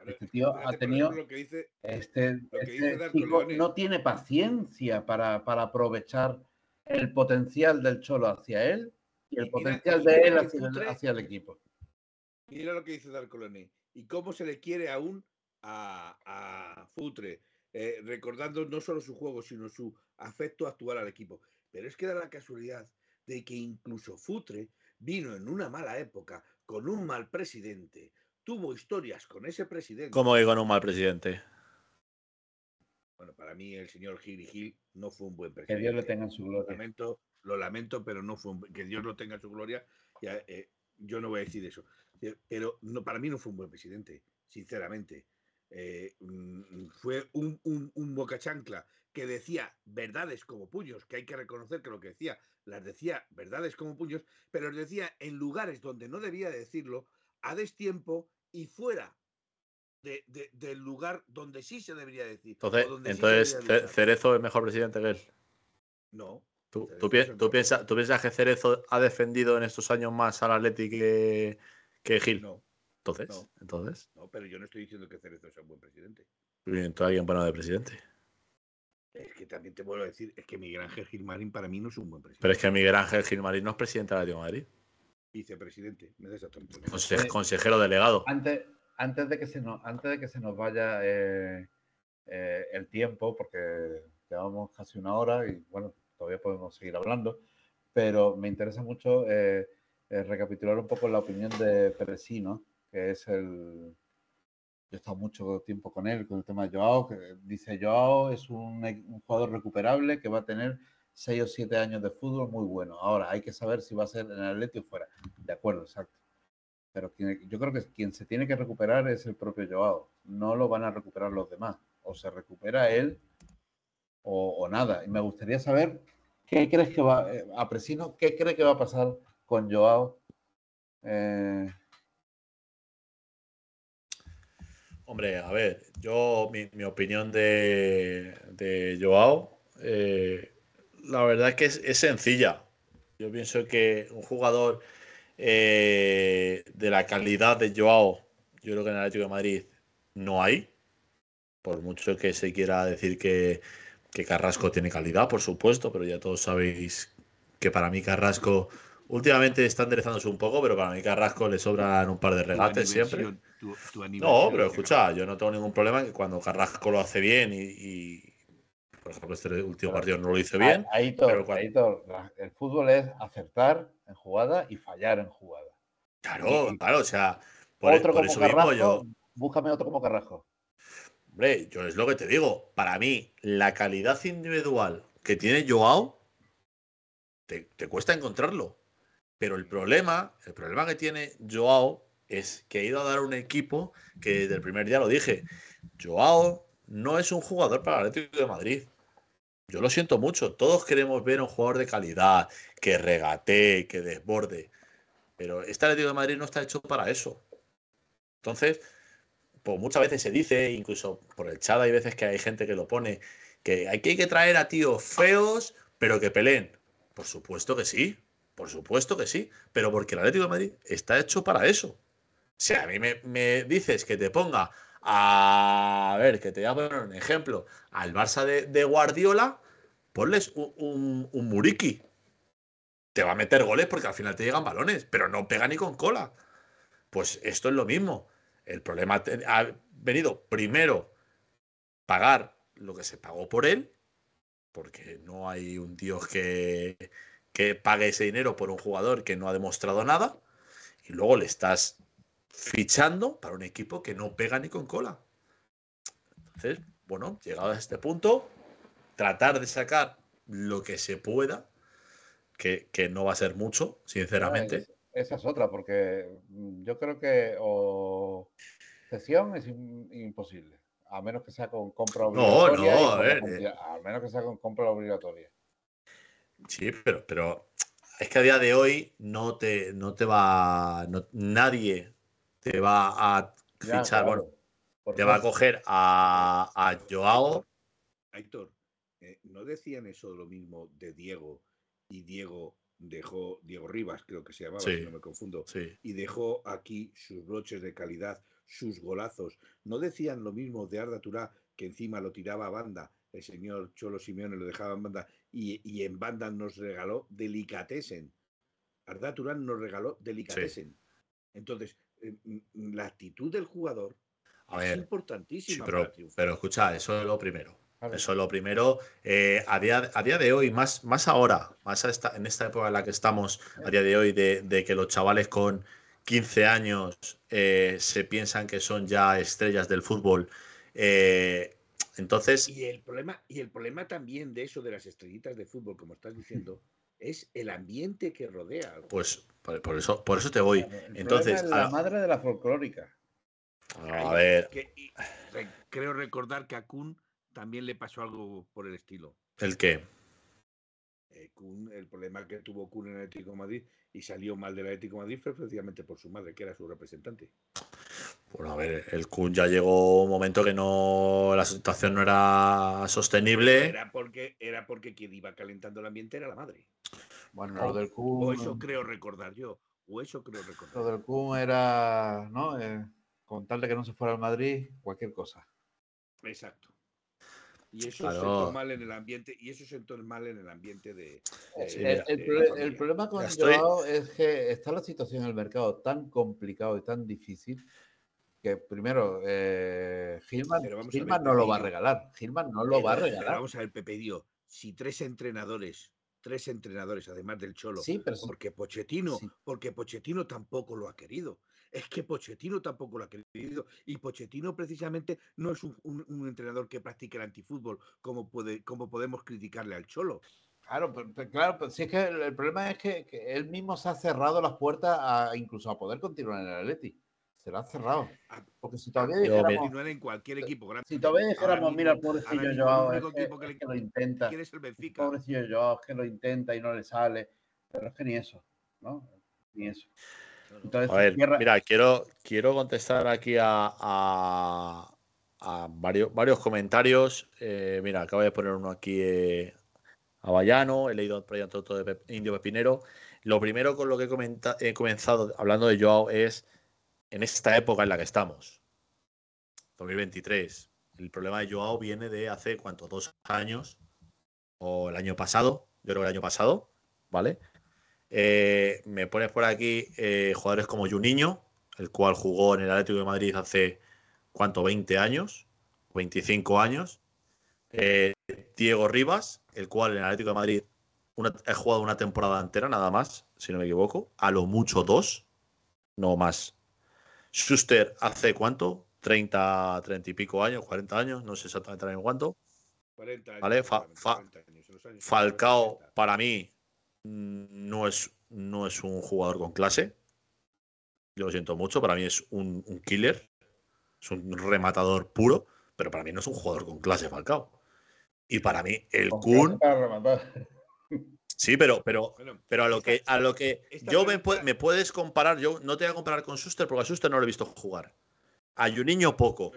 Este tío ha tenido- ejemplo, lo que dice, Este, que este dice chico no tiene paciencia para, para aprovechar el potencial del Cholo hacia él y el Y potencial de él hacia, el- Futre- hacia el equipo. Mira lo que dice Darcolone. Y cómo se le quiere aún a, a Futre, eh, recordando no solo su juego, sino su afecto actual al equipo. Pero es que da la casualidad de que incluso Futre vino en una mala época, con un mal presidente, tuvo historias con ese presidente. Como que con un mal presidente. Bueno, para mí el señor Gil Gil no fue un buen Que presidente. Dios le tenga en su Lo gloria. lamento, lo lamento, pero no fue un, que Dios lo tenga en su gloria. ya, eh, yo no voy a decir eso. Eh, Pero no, para mí no fue un buen presidente, sinceramente. Eh, mm, fue un, un, un boca chancla que decía verdades como puños, que hay que reconocer que lo que decía las decía verdades como puños, pero decía en lugares donde no debía de decirlo, a destiempo y fuera de- de- del lugar donde sí se debería decir. Entonces, sí entonces debería. Cerezo es mejor presidente que él. No, ¿Tú, tú, pi- piensas, ¿Tú piensas que Cerezo ha defendido en estos años más al Atleti que, que Gil? no, Entonces, no. entonces, no, pero yo no estoy diciendo que Cerezo sea un buen presidente. entonces alguien bueno de presidente. Es que también te vuelvo a decir, es que Miguel Ángel Gilmarín para mí no es un buen presidente. Pero es que Miguel Ángel Gilmarín no es presidente del Atlético de Madrid. Vicepresidente, me. Conse- Sí. consejero delegado. Antes, antes, de que se nos, antes de que se nos vaya eh, eh, el tiempo, porque llevamos casi una hora y bueno, todavía podemos seguir hablando, pero me interesa mucho eh, eh, recapitular un poco la opinión de Peresino, que es el... Yo he estado mucho tiempo con él, con el tema de Joao, que dice Joao es un, un jugador recuperable que va a tener 6 o 7 años de fútbol muy bueno. Ahora hay que saber si va a ser en el Atleti o fuera. De acuerdo, exacto. Pero yo creo que quien se tiene que recuperar es el propio Joao. No lo van a recuperar los demás. O se recupera él o, nada. Y me gustaría saber qué crees que va, eh, a Presino, qué cree que va a pasar con Joao. Eh, Hombre, a ver, yo, mi, mi opinión de, de Joao, eh, la verdad es que es, es sencilla. Yo pienso que un jugador eh, de la calidad de Joao, yo creo que en el Atlético de Madrid no hay. Por mucho que se quiera decir que, que Carrasco tiene calidad, por supuesto, pero ya todos sabéis que para mí Carrasco últimamente está enderezándose un poco, pero para mí Carrasco le sobran un par de regates siempre. aniversión, tu- tu No, pero escucha, yo no tengo ningún problema que cuando Carrasco lo hace bien y, y, por ejemplo, este último partido no lo hizo bien. ahí todo, pero cuando- ahí todo. La- El fútbol es acertar en jugada y fallar en jugada. Claro, claro, o sea, por, otro por como eso mismo Carrasco, yo, búscame otro como Carrasco. hombre, yo es lo que te digo, para mí, la calidad individual que tiene Joao, te, te cuesta encontrarlo. Pero el problema, el problema que tiene Joao es que ha ido a dar un equipo que desde el primer día lo dije. Joao no es un jugador para el Atlético de Madrid. Yo lo siento mucho. Todos queremos ver un jugador de calidad, que regatee, que desborde. Pero este Atlético de Madrid no está hecho para eso. Entonces, pues muchas veces se dice, incluso por el chat hay veces que hay gente que lo pone, que hay que, hay que traer a tíos feos, pero que peleen. Por supuesto que sí, por supuesto que sí, pero porque el Atlético de Madrid está hecho para eso. Si a mí me dices que te ponga a, ver, que te voy a poner un ejemplo, al Barça de, Guardiola, ponles un, un, un Muriqui. Te va a meter goles porque al final te llegan balones, pero no pega ni con cola. Pues esto es lo mismo. El problema ha venido primero pagar lo que se pagó por él, porque no hay un Dios que, que pague ese dinero por un jugador que no ha demostrado nada, y luego le estás fichando para un equipo que no pega ni con cola. Entonces, bueno, llegado a este punto, tratar de sacar lo que se pueda, que, que no va a ser mucho, sinceramente. Es- esa es otra, porque mm, yo creo que o cesión es im- imposible, a menos que sea con compra No, obligatoria. no, a ver, confianza, A menos que sea con compra obligatoria. Sí, pero, pero es que a día de hoy no te, no te va, no- nadie te va a Ya, fichar, claro, bueno, por te va a coger a, a Joao. Aitor, eh, ¿no decían eso lo mismo de Diego? Y Diego dejó, Diego Rivas creo que se llamaba, Sí. si no me confundo, Sí, y dejó aquí sus broches de calidad, sus golazos. ¿No decían lo mismo de Arda Turá, que encima lo tiraba a banda? El señor Cholo Simeone lo dejaba en banda y, y en banda nos regaló Delicatessen. Arda Turán nos regaló Delicatessen. Entonces, la actitud del jugador a es ver, sí, importantísima pero, para triunfar. pero escucha, eso es lo primero. Eso es lo primero. Eh, a, día, a día de hoy, más, más ahora, más a esta, en esta época en la que estamos, a día de hoy, de, de que los chavales con 15 años eh, se piensan que son ya estrellas del fútbol. eh, entonces, Y el problema, y el problema también de eso de las estrellitas de fútbol, como estás diciendo, es el ambiente que rodea. al pues por, por eso, por eso te voy. El Entonces, es la a- madre de la folclórica. a ver, Que- y re- creo recordar que a Kun también le pasó algo por el estilo. ¿el qué? Eh, Kun, el problema que tuvo Kun en el Atlético de Madrid y salió mal del Atlético de Madrid fue precisamente por su madre, que era su representante. Bueno, a ver, el Kun ya llegó un momento que no la situación no era sostenible. Era porque, era porque quien iba calentando el ambiente era la madre. Bueno, Oh, lo del O eso Kun, creo recordar yo. O eso creo lo recordar. del Kun era, ¿no? Eh, con tal de que no se fuera al Madrid, cualquier cosa. Exacto. Y eso Claro. sentó mal en el ambiente, y eso sentó mal en el ambiente de. de- Sí, el, el de la el familia. problema con Ya estoy. Joao es que está la situación en el mercado tan complicado y tan difícil que primero eh, Gilman, vamos ver, Gilman no lo va a regalar. Gilman no lo va a regalar. Vamos a ver, Pepe Dio, si tres entrenadores, tres entrenadores, además del Cholo, Sí, pero porque Pochettino, Sí. porque Pochettino tampoco lo ha querido. Es que Pochettino tampoco lo ha querido. Y Pochettino precisamente no es un, un- un entrenador que practique el antifútbol como, puede, como podemos criticarle al Cholo. Claro, pero, claro, pero sí es que el, el problema es que, que él mismo se ha cerrado las puertas a, incluso a poder continuar en el Atleti. Se lo ha cerrado. Ah, Porque si todavía dijéramos, mira, Continuar en cualquier equipo grande. si todavía dijéramos, mira, el pobrecillo mismo el Joao, único es que, equipo que es le- que lo intenta. ¿Quién es el Benfica? Pobrecillo Joao, es que lo intenta y no le sale. Pero es que ni eso, ¿no? Ni eso. Entonces, A ver, cierra- mira, quiero, quiero contestar aquí a, a- a varios, varios comentarios. Eh, mira, acabo de poner uno aquí eh, a Bayano, he leído otro otro de Indio Pepinero. Lo primero con lo que he, comenta- he comenzado hablando de Joao es en esta época en la que estamos, 2023. El problema de Joao viene de hace, ¿cuánto? Dos años o el año pasado, yo creo que el año pasado, ¿vale? Eh, me pones por aquí eh, jugadores como Juninho, el cual jugó en el Atlético de Madrid hace, ¿cuánto? 20 años, 25 años. Eh, Diego Rivas, el cual en el Atlético de Madrid ha jugado una temporada entera, nada más, si no me equivoco. A lo mucho dos, no más. Schuster hace cuánto? 30, 30 y pico años, 40 años, no sé exactamente en cuánto. 40 años, Vale, fa- seguramente, fa- 40 años, en los años Falcao, 40. para mí, mm, no es, no es un jugador con clase. Yo lo siento mucho, para mí es un, un killer, es un rematador puro, pero para mí no es un jugador con clase, Falcao. Y para mí, el con Kun, clase para rematar. sí, pero, pero, pero a lo que, a lo que yo me, me puedes comparar, yo no te voy a comparar con Schuster porque a Schuster no lo he visto jugar. A Juninho poco.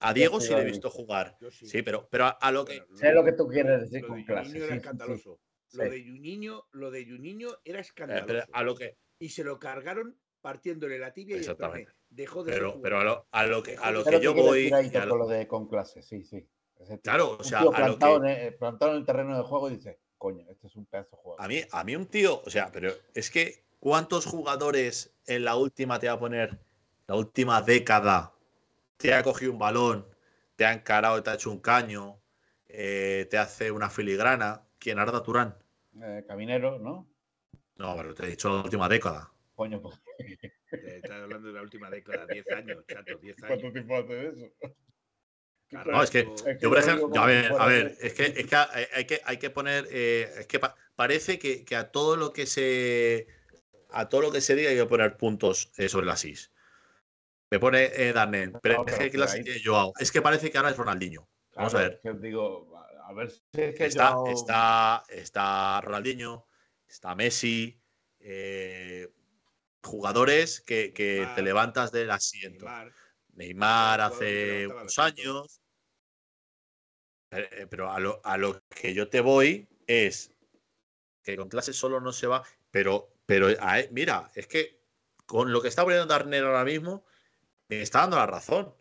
A Diego sí le he visto jugar. sí. Pero, pero a, a lo que. Sé lo que tú quieres decir con clase. Era escandaloso. Lo de Juninho, lo de Juninho era eh, escandaloso. pero a lo que. Y se lo cargaron partiéndole la tibia y el. Dejó de Pero, pero a lo, a lo que, a lo que yo ¿qué quiere voy. con lo de con clase, sí, sí. Claro, o sea, tío a lo plantado, que- en el, plantado en el terreno de juego y dice, coño, este es un pedazo de jugador. A mí, a mí un tío, o sea, pero es que ¿cuántos jugadores en la última te va a poner, la última década, te ha cogido un balón, te ha encarado te ha hecho un caño, eh, te hace una filigrana? ¿Quién? Arda Turán. Eh, caminero, ¿no? No, pero te he dicho la última década. Coño, pues, Estás hablando de la última década, 10 años, chato, 10 ¿cuánto años. tiempo hace eso? No, es que Es Yo, por lo ejemplo, digo a ver, a ver, es que, es que hay, que hay que poner, eh, es que pa- parece que, que a todo lo que se a todo lo que se diga hay que poner puntos eh, sobre las is. Me pone eh, Darnen, pero No, es pero que la ahí- tiene Joao. Es que parece que ahora es Ronaldinho. Vamos a Claro, ver. es que digo, a- a ver si es que Está, yo- está, está Ronaldinho, está Messi, eh, jugadores que, que te levantas del asiento. Neymar, Neymar hace unos años. Eh, eh, Pero a lo, a lo que yo te voy es que con clase solo no se va. Pero, pero a él- mira, es que con lo que está poniendo Darner ahora mismo, me está dando la razón.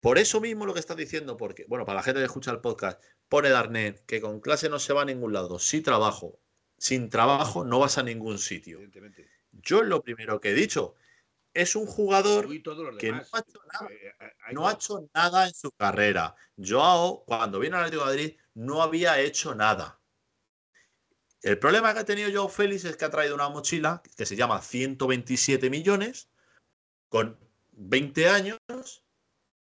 Por eso mismo lo que estás diciendo, porque, bueno, para la gente que escucha el podcast, pone Darner que con clase no se va a ningún lado. Sí trabajo. Sin trabajo no vas a ningún sitio. evidentemente. Yo lo primero que he dicho, es un jugador que no ha hecho nada. Eh, eh, No ha hecho nada en su carrera. Joao, cuando viene al Atlético de Madrid, no había hecho nada. El problema que ha tenido Joao Félix es que ha traído una mochila que se llama 127 millones, con 20 años,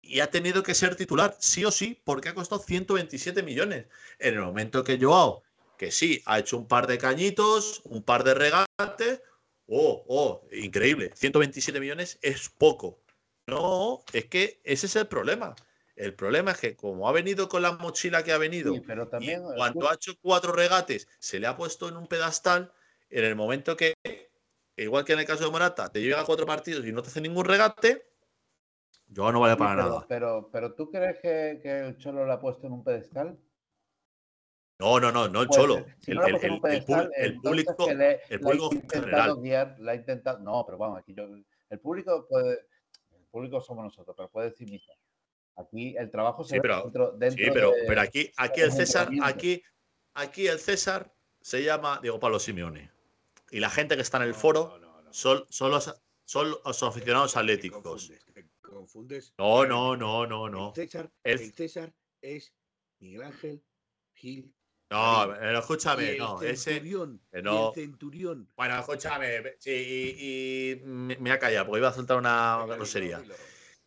y ha tenido que ser titular, sí o sí, porque ha costado 127 millones. En el momento que Joao, que sí, ha hecho un par de cañitos, un par de regates, oh, oh, increíble, 127 millones es poco. No, es que ese es el problema. El problema es que como ha venido con la mochila que ha venido, Sí, pero también cuando ha hecho cuatro regates, se le ha puesto en un pedestal, en el momento que, igual que en el caso de Morata, te llega a cuatro partidos y no te hace ningún regate, yo no vale Sí, para pero, nada. Pero, pero ¿tú crees que, que el Cholo lo ha puesto en un pedestal? No, no, no, no el Pues, Cholo. si El, público. el público general. guiar, la ha intentado. No, pero vamos, aquí yo, el público puede, el público somos nosotros, pero puede decir misa. Aquí el trabajo se Sí, pero- dentro, dentro Sí, pero, de- pero aquí, aquí el César, aquí, aquí el César se llama Diego Pablo Simeone. Y la gente que está en el No, foro no, no, no. son, son los, son los aficionados Te atléticos. confundes, te confundes. No, no, no, no, no. El César, El- el César es Miguel Ángel Gil. No, pero escúchame, el no, ese. centurión, no. el centurión. Bueno, escúchame, sí, y, y me, me ha callado porque iba a soltar una grosería.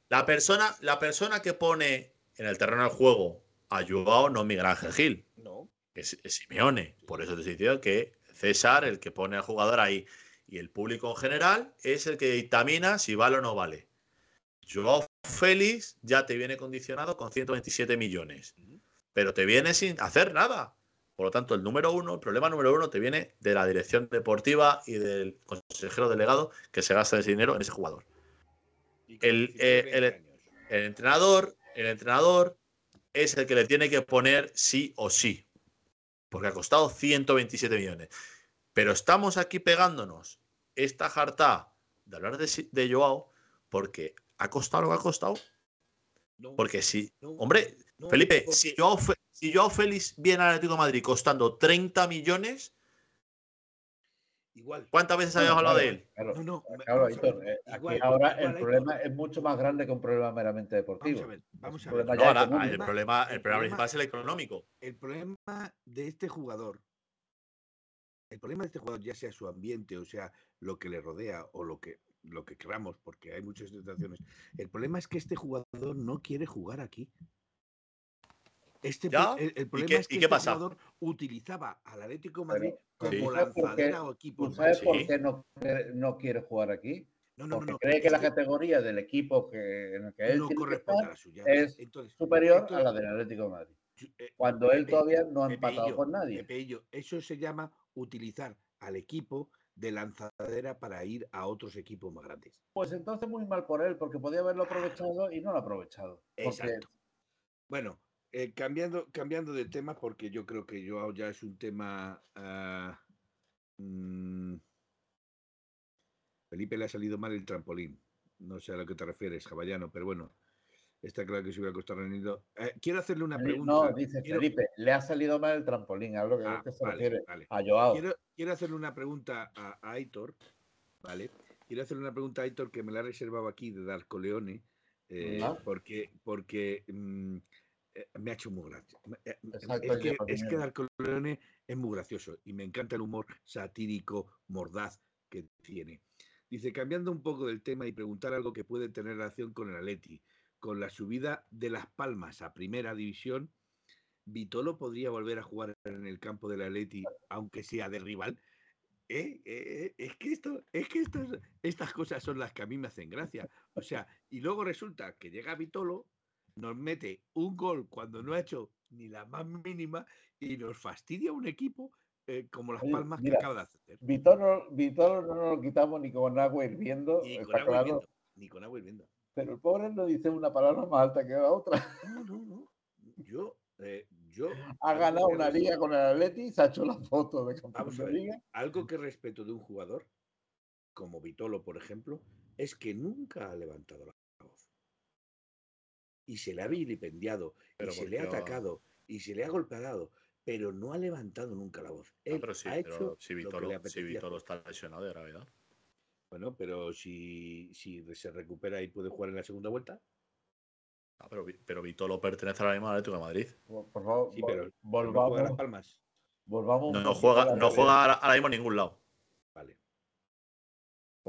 La persona, la persona que pone en el terreno del juego a Joao no es Miguel Ángel Gil, No, es, es Simeone. Por eso te estoy diciendo que César, el que pone al jugador ahí, y el público en general, es el que dictamina si vale o no vale. Joao Félix ya te viene condicionado con 127 millones, pero te viene sin hacer nada. Por lo tanto, el número uno, el problema número uno, te viene de la dirección deportiva y del consejero delegado que se gasta ese dinero en ese jugador. El, 19, eh, 20 el-. El entrenador, el entrenador es el que le tiene que poner sí o sí. Porque ha costado 127 millones. Pero estamos aquí pegándonos esta jarta de hablar de, Si- de Joao porque ha costado lo que ha costado. No, Porque si, no, hombre, no, Felipe, porque- si Joao, si Joao Félix viene al Atlético de Madrid costando 30 millones, igual. ¿cuántas veces habíamos hablado de él? claro. No, no, Claro, eh, aquí igual, ahora igual, el problema es mucho más grande que un problema meramente deportivo. Vamos a ver, vamos Es a un ver. problema No, ya ahora, el problema, el problema- principal es el económico. El problema de este jugador, el problema de este jugador, ya sea su ambiente, o sea, lo que le rodea, o lo que, lo que queramos, porque hay muchas situaciones. El problema es que este jugador no quiere jugar aquí. Este, el, el ¿y problema qué- es que y qué este pasa? jugador utilizaba al Atlético de Madrid Pero, como ¿tú sabes por lanzadera o equipo. ¿Tú sabes por qué no, quiere- no quiere jugar aquí? No, no, no, Porque no. cree que la categoría del equipo que, en el que él no tiene que corresponde a la suya. es Entonces, superior esto- a la del Atlético de Madrid. eh, Cuando él Pepe- todavía no ha Pepe empatado con nadie. Pepe eso se llama utilizar al equipo de lanzadera para ir a otros equipos más grandes. Pues entonces muy mal por él, porque podía haberlo aprovechado y no lo ha aprovechado. Porque Exacto. Bueno, eh, cambiando, cambiando de tema, porque yo creo que Joao ya es un tema. ah, mm, Felipe le ha salido mal el trampolín. No sé a lo que te refieres, Javallano, pero bueno, está claro que se hubiera costado rendido. Eh, quiero hacerle una pregunta. no, dice quiero- Felipe, le ha salido mal el trampolín, a lo que, a lo Ah, que se vale, refiere. vale. A Joao. Quiero, quiero hacerle una pregunta a, a Aitor, ¿vale? Quiero hacerle una pregunta a Aitor que me la reservaba aquí de Darko Leone, eh, porque, porque mm, me ha hecho muy gracioso. Exacto, Es que, es que Jiménez. Darko Leone es muy gracioso y me encanta el humor satírico, mordaz que tiene. Dice, cambiando un poco del tema y preguntar algo que puede tener relación con el Atleti, con la subida de Las Palmas a Primera División, ¿Vitolo podría volver a jugar en el campo del Atleti, aunque sea de rival? ¿Eh? Eh, Es que, esto, es que estas, estas cosas son las que a mí me hacen gracia. O sea, y luego resulta que llega Vitolo, nos mete un gol cuando no ha hecho ni la más mínima y nos fastidia un equipo eh, como Las Oye, Palmas mira, que acaba de hacer. Vitolo, Vitolo no nos lo quitamos ni con agua hirviendo, Ni con está agua claro. hirviendo. Ni con agua hirviendo. Pero el pobre no dice una palabra más alta que la otra. No, no, no. Yo, eh, yo. Ha ganado una liga con el Atleti, se ha hecho la foto de campeón de liga. Algo que respeto de un jugador, como Vitolo, por ejemplo, es que nunca ha levantado la. Y se le ha vilipendiado, Pero y se le ha atacado, y se le ha golpeado, pero no ha levantado nunca la voz. Ah, Él pero sí, ha pero hecho si lo que Vitolo, le si apetecía Vitolo está lesionado de gravedad. Bueno, pero si, si se recupera y puede jugar en la segunda vuelta, Ah, pero, pero Vitolo pertenece ahora mismo al Atlético de Madrid. Por favor, sí, pero, pero no volvamos, juega Las Palmas. volvamos. No, a juega, la no juega ahora mismo en ningún lado.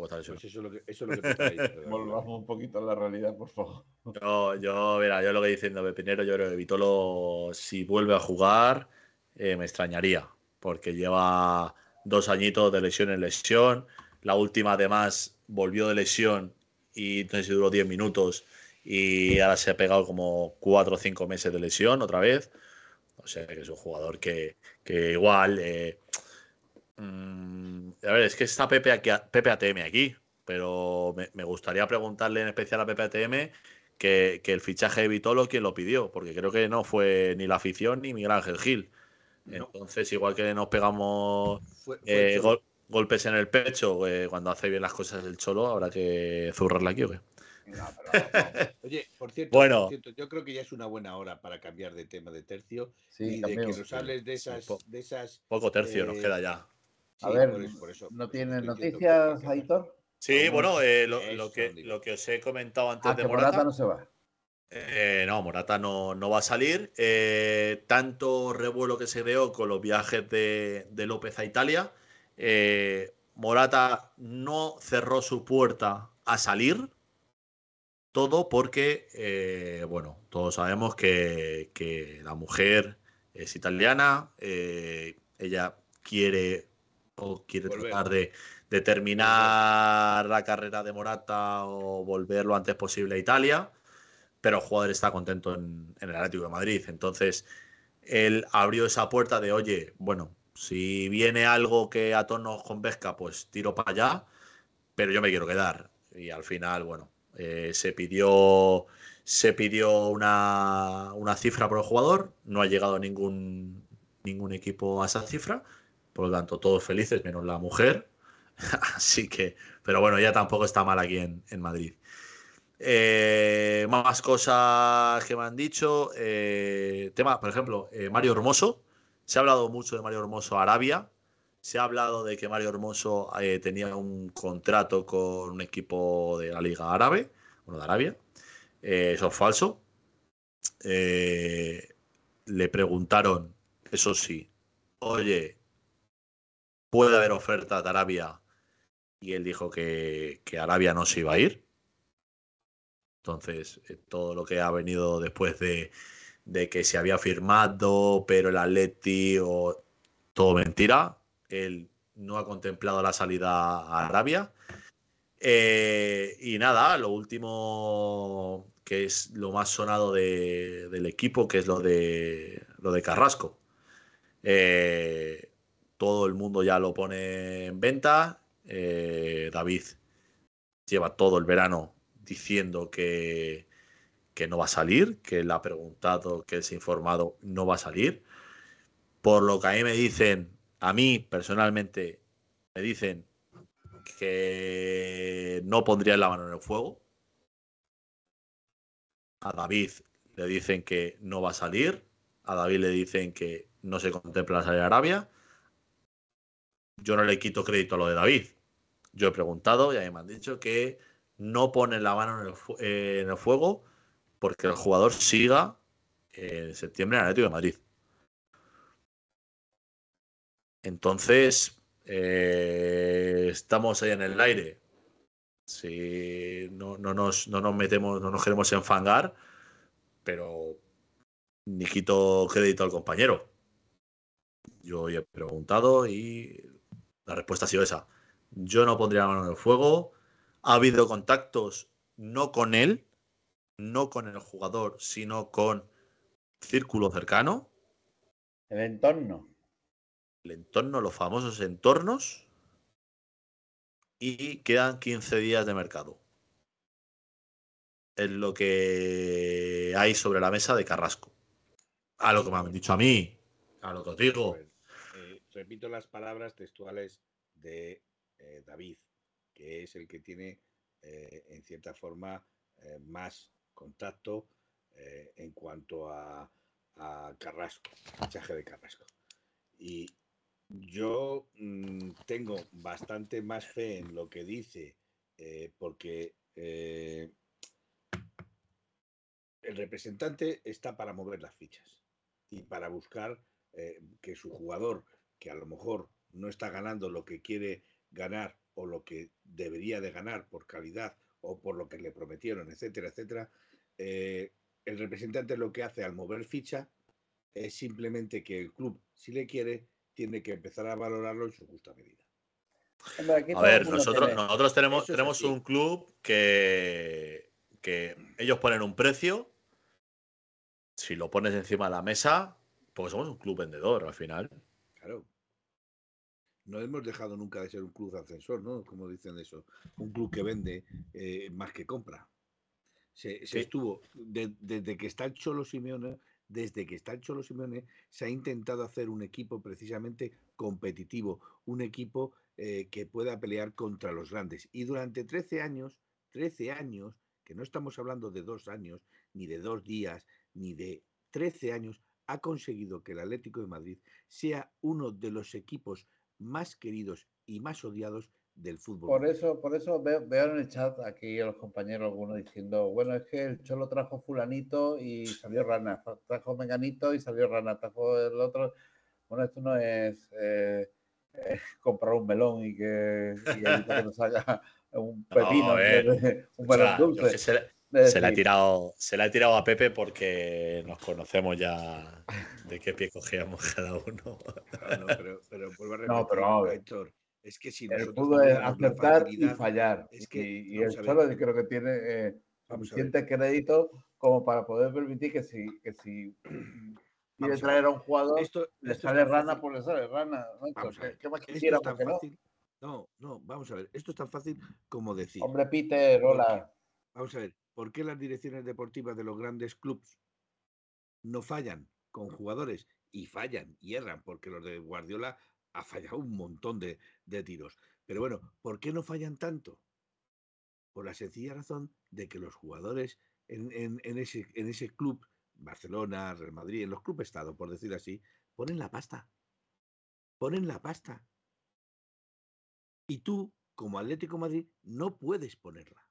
Pues eso es lo que, eso es lo que te estaba diciendo, Gabriel. Volvamos un poquito a la realidad, por favor. Yo, yo, mira, yo lo que diciendo Pepinero, yo creo que Vitolo, si vuelve a jugar, eh, me extrañaría, porque lleva dos añitos de lesión en lesión. La última, además, volvió de lesión y no sé si duró 10 minutos y ahora se ha pegado como 4 o 5 meses de lesión otra vez. O sea, que es un jugador que, que igual. eh, mm, a ver, es que está Pepe, aquí, Pepe ATM aquí, pero me, me gustaría preguntarle en especial a Pepe ATM que, que el fichaje de Vitolo, quién lo pidió, porque creo que no fue ni la afición ni Miguel Ángel Gil. No, Entonces, igual que nos pegamos fue, fue eh, gol- golpes en el pecho eh, cuando hace bien las cosas el Cholo, habrá que zurrarla aquí o qué. Oye, por cierto, Bueno. por cierto, yo creo que ya es una buena hora para cambiar de tema de tercio Sí, y de que nos hables de esas, po- de esas. Poco tercio nos Eh, queda ya. A sí, ver, por eso- por eso- ¿no que noticias, Aitor? Sí, bueno, eh, lo, que, lo que os he comentado antes Ah, de que Morata. Morata no se va. Eh, no, Morata no, no va a salir. Eh, tanto revuelo que se creó con los viajes de, de López a Italia. Eh, Morata no cerró su puerta a salir. Todo porque, eh, bueno, todos sabemos que, que la mujer es italiana. eh, ella quiere o quiere Volver. tratar de, de terminar la carrera de Morata o volver lo antes posible a Italia pero el jugador está contento en, en el Atlético de Madrid. Entonces, él abrió esa puerta de, oye, bueno, si viene algo que a todos convenzca, pues tiro para allá, pero yo me quiero quedar. Y al final, bueno, eh, se pidió, se pidió una, una cifra por el jugador, no ha llegado ningún, ningún equipo a esa cifra, por lo tanto, todos felices, menos la mujer. Así que, pero bueno, ya tampoco está mal aquí en, en Madrid. Eh, más cosas que me han dicho. Eh, tema, por ejemplo, eh, Mario Hermoso. Se ha hablado mucho de Mario Hermoso Arabia. Se ha hablado de que Mario Hermoso tenía un contrato con un equipo de la Liga Árabe, bueno, de Arabia. Eso es falso. Le preguntaron, eso sí, oye, ¿puede haber oferta de Arabia? Y él dijo que, que Arabia no se iba a ir. Entonces, eh, todo lo que ha venido después de, de que se había firmado, pero el Atleti o todo mentira. Él no ha contemplado la salida a Arabia. Eh, y nada, lo último que es lo más sonado de- del equipo, que es lo de lo de Carrasco. Eh, todo el mundo ya lo pone en venta. Eh, David lleva todo el verano diciendo que, que no va a salir, que él ha preguntado, que él se ha informado, no va a salir. Por lo que a mí me dicen, a mí personalmente me dicen que no pondría la mano en el fuego. A David le dicen que no va a salir. A David le dicen que no se contempla salir a Arabia. Yo no le quito crédito a lo de David. Yo he preguntado y a mí me han dicho que no ponen la mano en el, fu- eh, en el fuego porque el jugador siga en septiembre en Atlético de Madrid. Entonces, eh, estamos ahí en el aire. Si no, no nos, no nos metemos, no nos queremos enfangar, pero ni quito crédito al compañero. Yo he preguntado y la respuesta ha sido esa. Yo no pondría la mano en el fuego. Ha habido contactos no con él, no con el jugador, sino con círculo cercano, El entorno. el entorno, los famosos entornos, y quedan 15 días de mercado. Es lo que hay sobre la mesa de Carrasco. A lo que me han dicho a mí, a lo que os digo. Repito las palabras textuales de eh, David, que es el que tiene, eh, en cierta forma, eh, más contacto en cuanto a, Carrasco, fichaje de Carrasco. Y yo mm, tengo bastante más fe en lo que dice, porque el representante está para mover las fichas y para buscar que su jugador, que a lo mejor no está ganando lo que quiere ganar o lo que debería de ganar por calidad o por lo que le prometieron, etcétera, etcétera, eh, el representante lo que hace al mover ficha es simplemente que el club, si le quiere, tiene que empezar a valorarlo en su justa medida. A ver, nosotros, nosotros tenemos, Eso tenemos un club que, que ellos ponen un precio. Si lo pones encima de la mesa, porque somos un club vendedor al final. Claro. No hemos dejado nunca de ser un club ascensor, ¿no? Como dicen eso. Un club que vende eh, más que compra. Se, estuvo, de- desde que está el Cholo Simeone, desde que está el Cholo Simeone, se ha intentado hacer un equipo precisamente competitivo, un equipo eh, que pueda pelear contra los grandes. Y durante 13 años, 13 años, que no estamos hablando de dos años, ni de dos días, ni de 13 años, ha conseguido que el Atlético de Madrid sea uno de los equipos más queridos y más odiados del fútbol. Por eso, por eso veo, veo en el chat aquí a los compañeros algunos diciendo, bueno, es que el Cholo trajo fulanito y salió rana, trajo menganito y salió rana, trajo el otro. Bueno, esto no es eh, eh, comprar un melón y que, y que nos haga un pepino, No, eh, un melón dulce. Se, Es se la ha tirado, se la ha tirado a Pepe porque nos conocemos ya de qué pie cogíamos cada uno. No, no, pero, pero vuelvo a No, repetir, pero a ver. Héctor, es que si el nosotros fútbol es acertar y fallar. es que, y, y el. Cholo creo que tiene eh, suficiente crédito como para poder permitir que si, que si quiere a traer a un jugador, Esto, le esto sale rana, fácil. pues le sale rana. ¿Qué, qué más Esto quisiera? es tan que no? fácil. No, no, vamos a ver. Esto es tan fácil como decir. Hombre, Peter, hola. Vamos a ver, ¿por qué las direcciones deportivas de los grandes clubes no fallan con jugadores? Y fallan y erran, porque los de Guardiola ha fallado un montón de, tiros. Pero bueno, ¿por qué no fallan tanto? Por la sencilla razón de que los jugadores en, ese, club, Barcelona, Real Madrid, en los clubes Estado, por decir así, ponen la pasta. Ponen la pasta. Y tú, como Atlético Madrid, no puedes ponerla.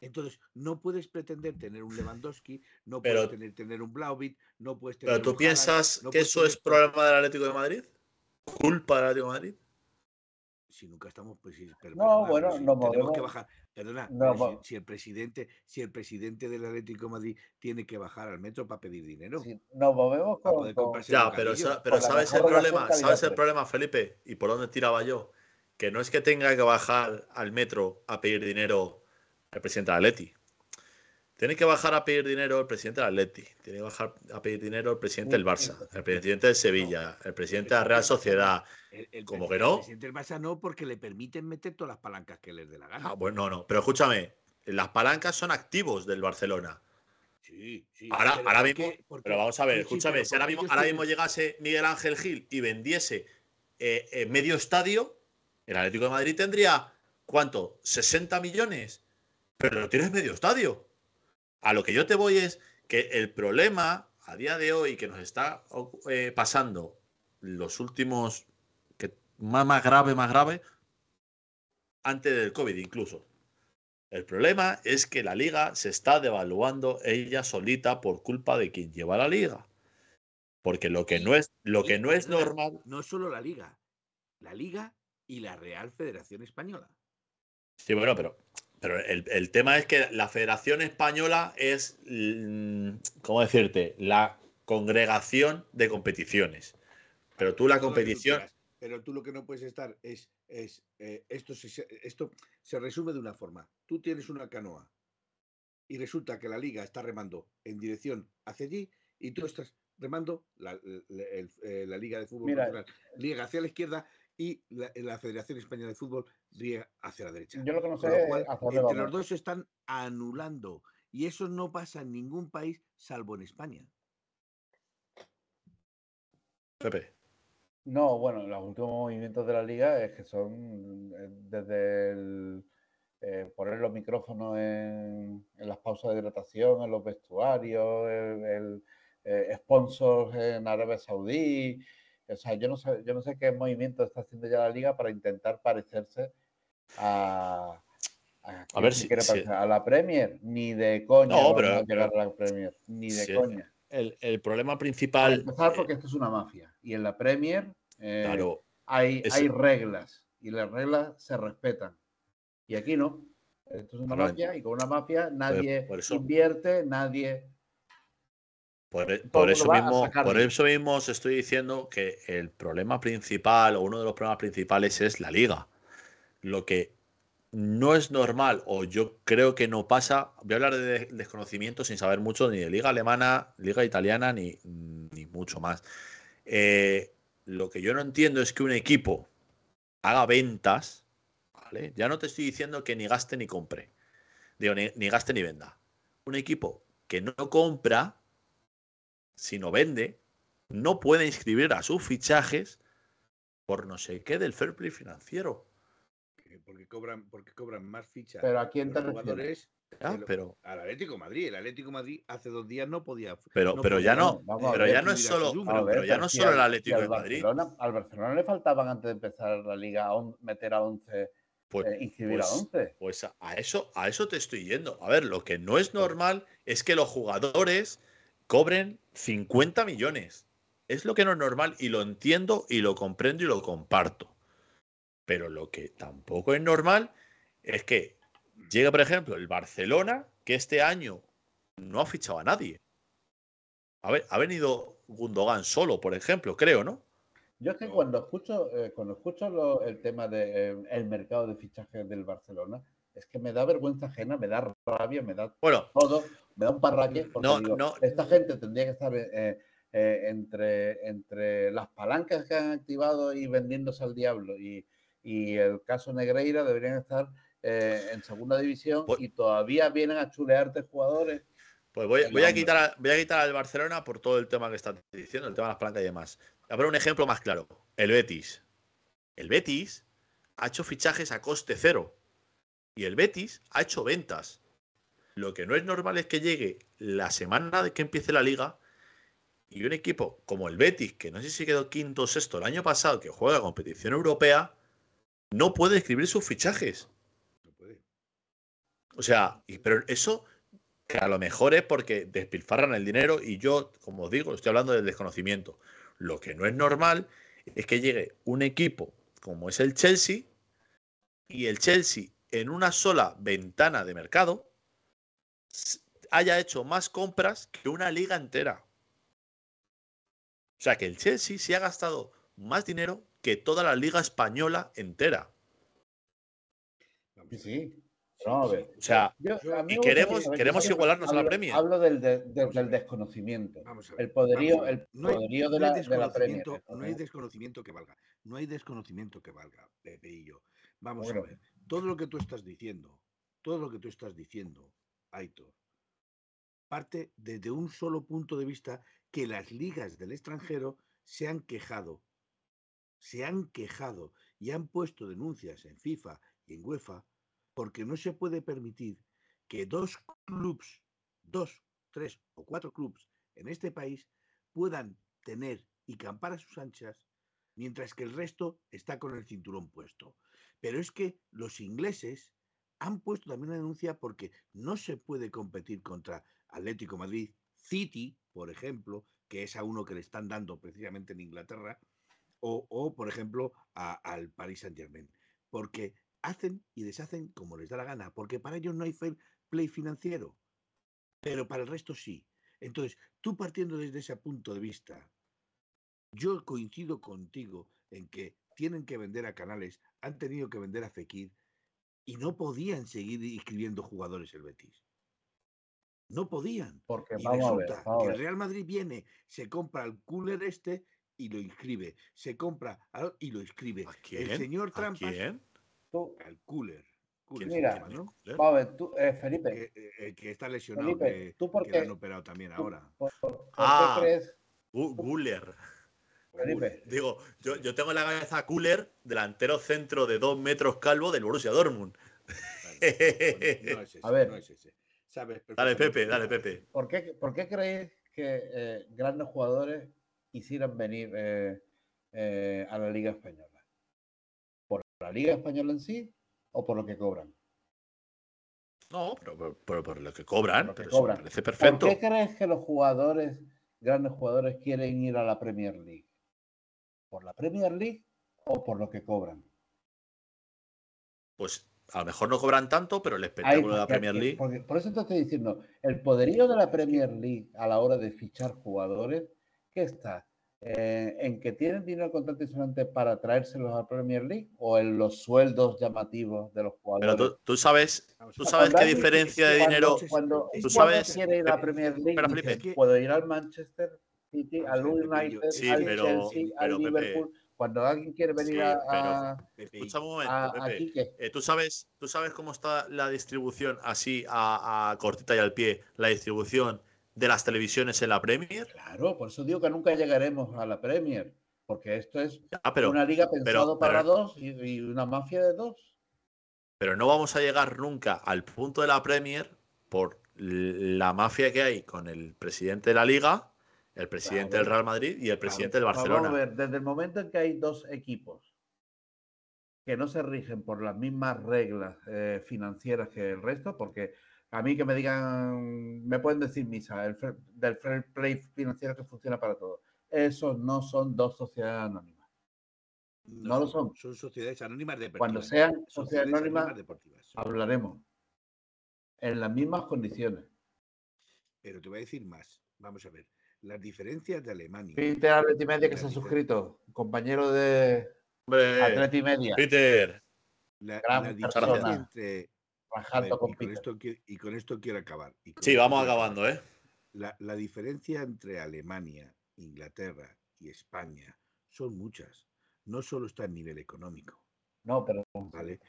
Entonces, no puedes pretender tener un Lewandowski, no Pero- puedes tener, tener un Blauvit, no puedes tener ¿Pero tú un Haaland, piensas no que eso tener es problema del Atlético de Madrid? ¿Culpa del Atlético de Madrid? Si nunca estamos, pues sí, pero No, perdona, bueno, si nos tenemos que movemos- bajar. Perdona, No, pero si- si, el presidente, si el presidente del Atlético de Madrid tiene que bajar al metro para pedir dinero, Si nos movemos para poder con- Ya, pero, pero ¿sabes el problema? ¿Sabes el problema, Felipe? ¿Y por dónde tiraba yo? Que no es que tenga que bajar al metro a pedir dinero el presidente del Atleti. Tiene que bajar a pedir dinero el presidente del Atleti. Tiene que bajar a pedir dinero el presidente del Barça, el presidente del Sevilla, el presidente de la Real Sociedad. El, el ¿Cómo presi- que el no? presidente del Barça no, porque le permiten meter todas las palancas que les dé la gana. Ah, bueno, no, no. Pero escúchame, las palancas son activos del Barcelona. Sí, sí. Ahora, pero ahora ¿por mismo, pero vamos a ver, Sí, escúchame, si ahora mismo, ahora mismo llegase Miguel Ángel Gil y vendiese eh, eh, medio estadio, el Atlético de Madrid tendría, ¿cuánto? ¿60 millones? Pero tienes medio estadio. A lo que yo te voy es que el problema a día de hoy que nos está eh, pasando los últimos, que más, más grave, más grave, antes del COVID incluso. El problema es que la liga se está devaluando ella solita por culpa de quien lleva la liga. Porque lo que no es, lo que no es normal. No solo la Liga, la Liga y la Real Federación Española. Sí, bueno, pero, pero el, el tema es que la Federación Española es, mm, ¿cómo decirte? La congregación de competiciones. Pero tú la tú competición. quieras, Pero tú lo que no puedes estar es, es eh, esto, se, esto se resume de una forma. Tú tienes una canoa y resulta que la liga está remando en dirección hacia allí y tú estás remando la, la- el- eh, la liga de fútbol Mira, riega hacia la izquierda y la, la Federación Española de Fútbol riega hacia la derecha. Yo lo que no sé es hacia entre los dos se están anulando y eso no pasa en ningún país salvo en España. Pepe. No, bueno, los últimos movimientos de la liga es que son eh, desde el eh, poner los micrófonos en, en las pausas de hidratación, en los vestuarios, el, el, eh, sponsors en Arabia Saudí. O sea, yo no sé, yo no sé qué movimiento está haciendo ya la liga para intentar parecerse a, a, quién ver si- si- a la Premier. Ni de coña No, vamos pero- a llegar a la Premier, ni de Sí, coña. El, el problema Para principal. empezar, eh, porque esto es una mafia. Y en la Premier eh, claro, hay, es- hay reglas y las reglas se respetan. Y aquí no. Esto es una mafia y con una mafia nadie por eso- invierte, nadie. Por, e- por eso mismo, por eso mismo os estoy diciendo que el problema principal o uno de los problemas principales es la liga. Lo que no es normal o yo creo que no pasa, voy a hablar de desconocimiento sin saber mucho ni de liga alemana, liga italiana ni, ni mucho más. Eh, lo que yo no entiendo es que un equipo haga ventas, ¿vale? Ya no te estoy diciendo que ni gaste ni compre, digo, ni, ni gaste ni venda. Un equipo que no compra si no vende, no puede inscribir a sus fichajes por no sé qué del fair play financiero. porque, cobran, porque cobran más fichas. Pero ¿a quién te los refieres? el- pero, al Atlético de Madrid. El Atlético de Madrid hace dos días no podía. pero, no pero podía, ya no, pero ver, ya no es solo, número. pero, A ver, pero ya no solo el Atlético de Madrid. Al Barcelona le faltaban antes de empezar la liga a on- meter a 11, Pues, eh, inscribir pues- a 11. Pues a, a eso, a eso te estoy yendo. A ver, lo que no es normal es que los jugadores cobren 50 millones. Es lo que no es normal y lo entiendo y lo comprendo y lo comparto. Pero lo que tampoco es normal es que llega, por ejemplo, el Barcelona, que este año no ha fichado a nadie. A ver, ha venido Gundogan solo, por ejemplo, creo, ¿no? Yo es que cuando escucho, eh, cuando escucho lo- el tema del mercado de fichajes del Barcelona, es que me da vergüenza ajena, me da rabia, me da Bueno, todo, me da un parraque, porque No, digo, no. esta gente tendría que estar eh, eh, entre, entre las palancas que han activado y vendiéndose al diablo y, y el caso Negreira deberían estar eh, en segunda división Pues- y todavía vienen a chulearte jugadores. Pues voy, voy a quitar, a- voy a quitar al Barcelona por todo el tema que estás diciendo, el tema de las palancas y demás. A ver un ejemplo más claro. El Betis. El Betis ha hecho fichajes a coste cero. Y el Betis ha hecho ventas. Lo que no es normal es que llegue la semana de que empiece la liga y un equipo como el Betis, que no sé si quedó quinto o sexto el año pasado, que juega competición europea, no puede escribir sus fichajes. No puede. O sea, y- pero eso que a lo mejor es porque despilfarran el dinero y yo, como os digo, estoy hablando del desconocimiento. Lo que no es normal es que llegue un equipo como es el Chelsea y el Chelsea en una sola ventana de mercado haya hecho más compras que una liga entera. O sea, que el Chelsea se ha gastado más dinero que toda la liga española entera. Sí. Vamos a ver. O sea, Yo- y queremos- queremos yo igualarnos a la Premier. Hablo del, de- de- del desconocimiento. Vamos a ver, El poderío, vamos a ver. el No hay- de no la, de la Premier. desconocimiento- No hay desconocimiento que valga. No hay desconocimiento que valga, Pepe y yo. Vamos Bueno. a ver. Todo lo que tú estás diciendo, todo lo que tú estás diciendo, Aitor, parte desde un solo punto de vista que las ligas del extranjero se han quejado. Se han quejado y han puesto denuncias en FIFA y en UEFA porque no se puede permitir que dos clubs, dos, tres o cuatro clubs en este país puedan tener y campar a sus anchas mientras que el resto está con el cinturón puesto. Pero es que los ingleses han puesto también una denuncia porque no se puede competir contra Atlético Madrid, City, por ejemplo, que es a uno que le están dando precisamente en Inglaterra, o, o, por ejemplo, al Paris Saint Germain, porque hacen y deshacen como les da la gana, porque para ellos no hay fair play financiero, pero para el resto sí. Entonces, tú partiendo desde ese punto de vista, yo coincido contigo en que tienen que vender a Canales, han tenido que vender a Fekir y no podían seguir inscribiendo jugadores el Betis. No podían. Porque Y vamos a ver, resulta vamos que el ver. Real Madrid viene, se compra el cooler este y lo inscribe. Se compra al- y lo inscribe. ¿A El quién? señor ¿A Trampas, quién? Al cooler. cooler ¿Quién se Mira, llama, ¿no? a ver, tú, eh, Felipe, Que, eh, que está lesionado, Felipe, que, ¿tú por que qué- le han operado también tú- ahora. ¿por, por- por Ah. qué crees, Guller. Felipe? Digo, yo, yo tengo en la cabeza Cooler, delantero centro de dos metros calvo del Borussia Dortmund. No es ese, A ver. no es ese. Sabes Dale, Pepe, dale, no Pepe. ese. ¿Por qué, por qué creéis que eh, grandes jugadores quisieran venir eh, eh, a la Liga Española? ¿Por la Liga Española en sí o por lo que cobran? No, pero, pero- pero por lo que cobran, Por lo que pero eso me cobran. parece ¿Por perfecto. qué crees que los jugadores, grandes jugadores, quieren ir a la Premier League? ¿Por la Premier League o por lo que cobran? Pues a lo mejor no cobran tanto, pero el Ahí, espectáculo de la Premier League. porque- por eso te estoy diciendo, el poderío de la Premier League a la hora de fichar jugadores, ¿qué está? Eh, ¿En que tienen dinero contante y sonante para traérselos a la Premier League o en los sueldos llamativos de los Pero jugadores? tú, tú sabes, tú sabes Cuando qué diferencia de cuando- dinero. Cuando Tú un jugador sabes- quiere ir a la Premier League, Felipe. puedo ir al Manchester City, al United, Sí, al pero- Chelsea, al pero, Pepe. Cuando alguien quiere venir Sí, a, pero- a- Pepe, Escucha un momento, a- Pepe. Eh, ¿tú, sabes, ¿Tú sabes cómo está la distribución así a, a cortita y al pie? La distribución de las televisiones en la Premier. Claro, por eso digo que nunca llegaremos a la Premier, porque esto es Ah, pero, una liga pero- pensada para dos y, y una mafia de dos. Pero no vamos a llegar nunca al punto de la Premier por la mafia que hay con el presidente de la Liga, el presidente Claro. del Real Madrid y el presidente del Vamos a Barcelona. ver, desde el momento en que hay dos equipos que no se rigen por las mismas reglas eh, financieras que el resto, porque a mí que me digan, me pueden decir misa, el fair- del fair play financiero que funciona para todos. Esos no son dos sociedades anónimas. No lo son. Son sociedades anónimas deportivas. Cuando sean sociedades Sociedades anónimas, deportivas. hablaremos. En las mismas condiciones. Pero te voy a decir más. Vamos a ver. Las diferencias de Alemania. Peter Atleti Media que La se ha suscrito, compañero de Atleti Media, Peter, La, gran la persona. diferencia entre. ver, con y, con Peter. esto, qui- y con esto quiero acabar. y sí, esto vamos acabando, ¿eh? La, la diferencia entre Alemania, Inglaterra y España son muchas. No solo está a nivel económico, No, pero ¿vale?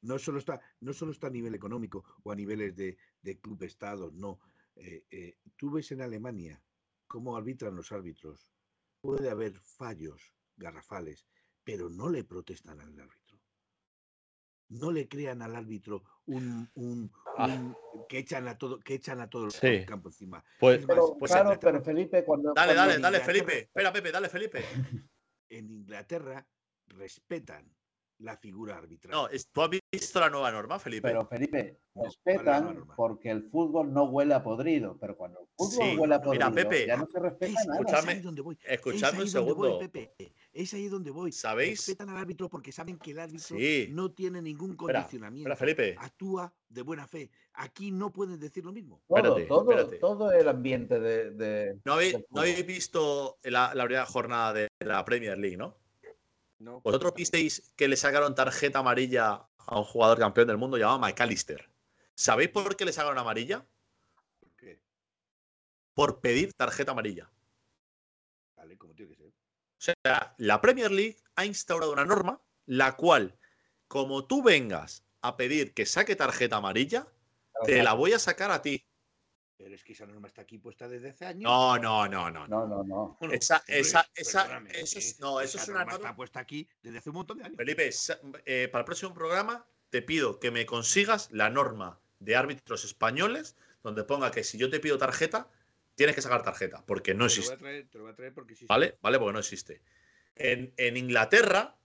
No solo está, no solo está a nivel económico o a niveles de, de club estado, no. Eh, eh, tú ves en Alemania cómo arbitran los árbitros. Puede haber fallos garrafales, pero no le protestan al árbitro. No le crean al árbitro un, un- Ah. un- que echan a todo, que echan a todo el Sí. campo encima. Pues, Es más, Pero, pues claro, pero Felipe, cuando. dale, cuando- dale, dale, Felipe. Espera, Pepe, dale, Felipe. en Inglaterra respetan la figura arbitral. No, es- ¿tú has visto la nueva norma, Felipe? Pero Felipe, No, respetan porque el fútbol no huele a podrido, pero cuando el fútbol Sí, huele a mira, podrido, Pepe, ya no se respeta Es, nada. es Escuchadme- ahí donde voy. escuchadme es un voy, segundo. Pepe. Es ahí donde voy. ¿Sabéis? Respetan al árbitro porque saben que el árbitro Sí. no tiene ningún condicionamiento. espera, Felipe. Actúa de buena fe. Aquí no pueden decir lo mismo. todo, espérate, todo, espérate. todo el ambiente de. de- ¿No habéis, no habéis visto la, la primera jornada de la Premier League, no? No. ¿Vosotros visteis que le sacaron tarjeta amarilla a un jugador campeón del mundo llamado McAllister? ¿Sabéis por qué le sacaron amarilla? ¿Por qué? Por pedir tarjeta amarilla. Vale, como tiene que ser. O sea, la Premier League ha instaurado una norma la cual, como tú vengas a pedir que saque tarjeta amarilla, te la voy a sacar a ti. Pero es que esa norma está aquí puesta desde hace años. No, no, no, no. no. No, no. Bueno, Esa- esa- esa- eso es- no, eso esa es una norma norma- está puesta aquí desde hace un montón de años. Felipe, eh, para el próximo programa te pido que me consigas la norma de árbitros españoles donde ponga que si yo te pido tarjeta, tienes que sacar tarjeta, porque no Te lo voy existe. a traer, te lo voy a traer porque sí. ¿Vale? ¿Vale? Porque no existe. En, en Inglaterra,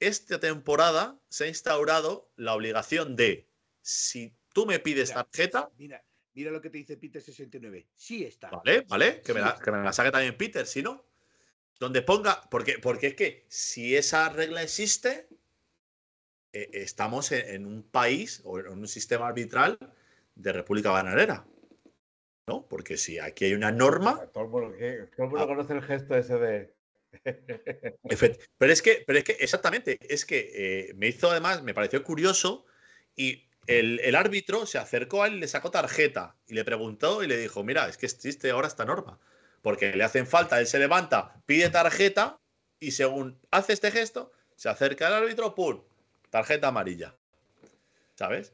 esta temporada se ha instaurado la obligación de, si tú me pides Mira, tarjeta, Mira, mira lo que te dice Peter 69. Sí está. ¿vale? ¿Vale? Que me, la, que me la saque también Peter, si no. Donde ponga, porque, porque es que si esa regla existe, eh, estamos en, en un país o en un sistema arbitral de República Bananera. ¿No? Porque si aquí hay una norma, Todo el mundo, que- todo el mundo Ah. conoce el gesto ese de. Pero es que, pero es que, exactamente, es que eh, me hizo además, me pareció curioso y el, árbitro se acercó a él, le sacó tarjeta y le preguntó y le dijo, mira, es que existe ahora esta norma, porque le hacen falta, él se levanta, pide tarjeta y según hace este gesto, se acerca al árbitro, ¡pum! Tarjeta amarilla. ¿Sabes?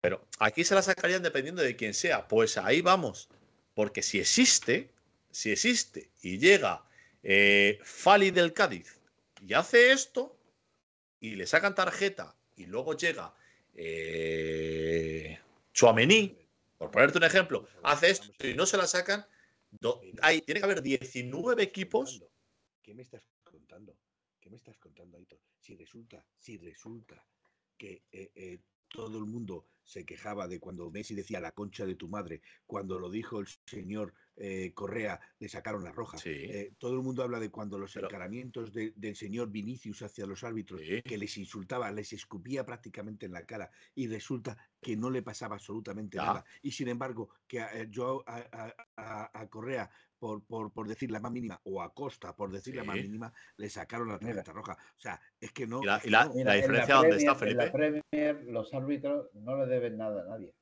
Pero aquí se la sacarían dependiendo de quién sea. Pues ahí vamos. Porque si existe, si existe y llega eh, Fali del Cádiz y hace esto y le sacan tarjeta y luego llega eh, Chouameni, por ponerte un ejemplo, hace esto y no se la sacan, hay, tiene que haber 19 equipos. ¿Qué me estás contando? ¿Qué me estás contando, Aitor? Si resulta, si resulta que eh, eh, todo el mundo se quejaba de cuando Messi decía la concha de tu madre, cuando lo dijo el señor eh, Correa, le sacaron la roja. Sí. Eh, todo el mundo habla de cuando los Pero- encaramientos de- del señor Vinicius hacia los árbitros, Sí. que les insultaba, les escupía prácticamente en la cara y resulta que no le pasaba absolutamente Ya. nada. Y sin embargo, que a, eh, yo a, a- a- a Correa, por, por, por decir la más mínima, o a Costa, por decir la más mínima, le sacaron la Mira. tarjeta roja. O sea, es que no. Y la- y la- no, Mira, en diferencia dónde está, Premier- En la Felipe? Premier, los árbitros no le deben nada a nadie.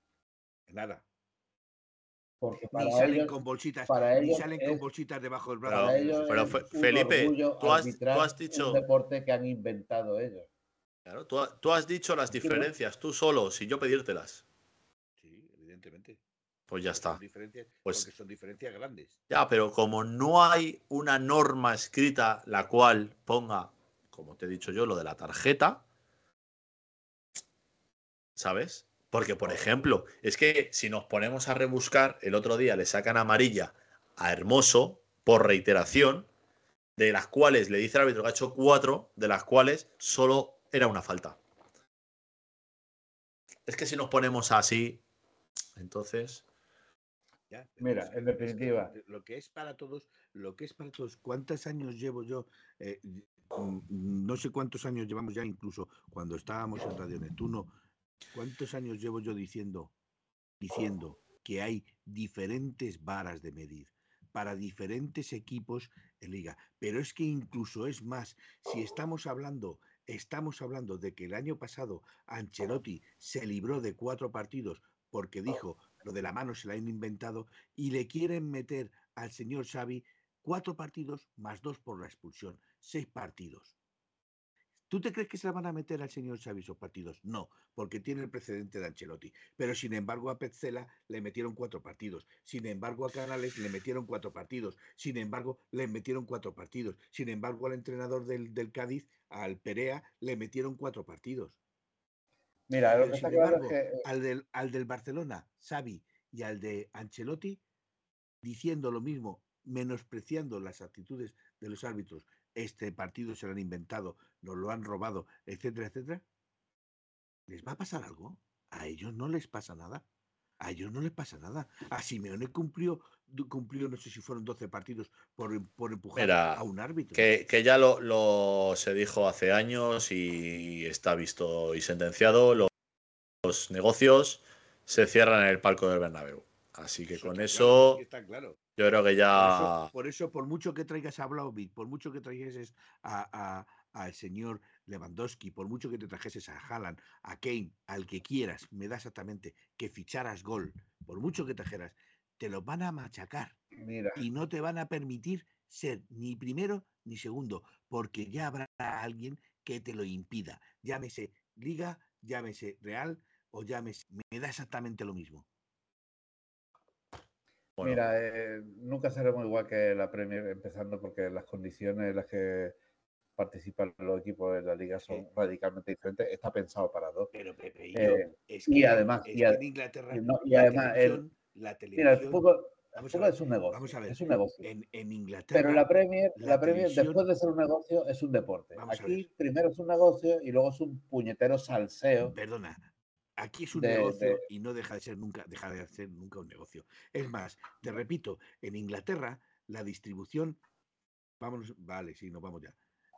nada. Porque para Ni salen ellos, con bolsitas, para ni ellos salen con bolsitas debajo del Pero- brazo. para ellos pero un Felipe, tú has- tú has dicho- un deporte que han inventado ellos. Claro, tú, tú has dicho las diferencias, tú solo, sin yo pedírtelas. Sí, evidentemente. Pues ya Son está. diferencias, Pues- porque son diferencias grandes. Ya, pero como no hay una norma escrita la cual ponga, como te he dicho yo, lo de la tarjeta, ¿sabes? Porque, por ejemplo, es que si nos ponemos a rebuscar, el otro día le sacan amarilla a Hermoso por reiteración, de las cuales le dice el árbitro que ha hecho cuatro, de las cuales solo era una falta. Es que si nos ponemos así, entonces. Ya, Mira, en definitiva. Lo que es para todos, lo que es para todos. ¿Cuántos años llevo yo? Eh, mm, no sé cuántos años llevamos ya, incluso cuando estábamos en Radio Neptuno. ¿Cuántos años llevo yo diciendo, diciendo que hay diferentes varas de medir para diferentes equipos en liga? Pero es que incluso es más, si estamos hablando, estamos hablando de que el año pasado Ancelotti se libró de cuatro partidos porque dijo lo de la mano se la han inventado y le quieren meter al señor Xavi cuatro partidos más dos por la expulsión, seis partidos. ¿Tú te crees que se la van a meter al señor Xavi esos partidos? No, porque tiene el precedente de Ancelotti. Pero sin embargo a Petzela le metieron cuatro partidos. Sin embargo a Canales le metieron cuatro partidos. Sin embargo le metieron cuatro partidos. Sin embargo al entrenador del, del Cádiz, al Perea, le metieron cuatro partidos. Mira, lo que claro es que eh, al del, al del Barcelona, Xavi, y al de Ancelotti, diciendo lo mismo, menospreciando las actitudes de los árbitros, este partido se lo han inventado, nos lo han robado, etcétera, etcétera, ¿les va a pasar algo? A ellos no les pasa nada. A ellos no les pasa nada. A Simeone cumplió, cumplió no sé si fueron 12 partidos por, por empujar Mira, a un árbitro. Que, que ya lo, lo se dijo hace años y está visto y sentenciado. Lo- Los negocios se cierran en el palco del Bernabéu. Así que con eso, claro, está claro. yo creo que Por ya. eso, por eso, por mucho que traigas a Vlahovic, por mucho que traigas a, a- al señor Lewandowski, por mucho que te trajeses a Haaland, a Kane, al que quieras, me da exactamente, que ficharas gol, por mucho que trajeras, te lo van a machacar mira, y no te van a permitir ser ni primero ni segundo, porque ya habrá alguien que te lo impida. Llámese Liga, llámese Real o llámese... Me da exactamente lo mismo. bueno, mira, eh, nunca seremos igual que la Premier, empezando porque las condiciones en las que participan los equipos de la liga son Sí. radicalmente diferentes. Está pensado para dos. Pero Pepe y Eh, yo, es y además- es y en Inglaterra y no- y la además el- televisión, la Mira, el fútbol, el vamos a fútbol ver, es un negocio. vamos a ver, Es un negocio. en, en Inglaterra, Pero la Premier, la la Premier, después de ser un negocio, es un deporte. Aquí primero es un negocio y luego es un puñetero salseo. perdona, aquí es un de- negocio de- y no deja de ser nunca, deja de ser nunca un negocio. Es más, te repito, en Inglaterra la distribución, vámonos, vale, sí, nos vamos ya.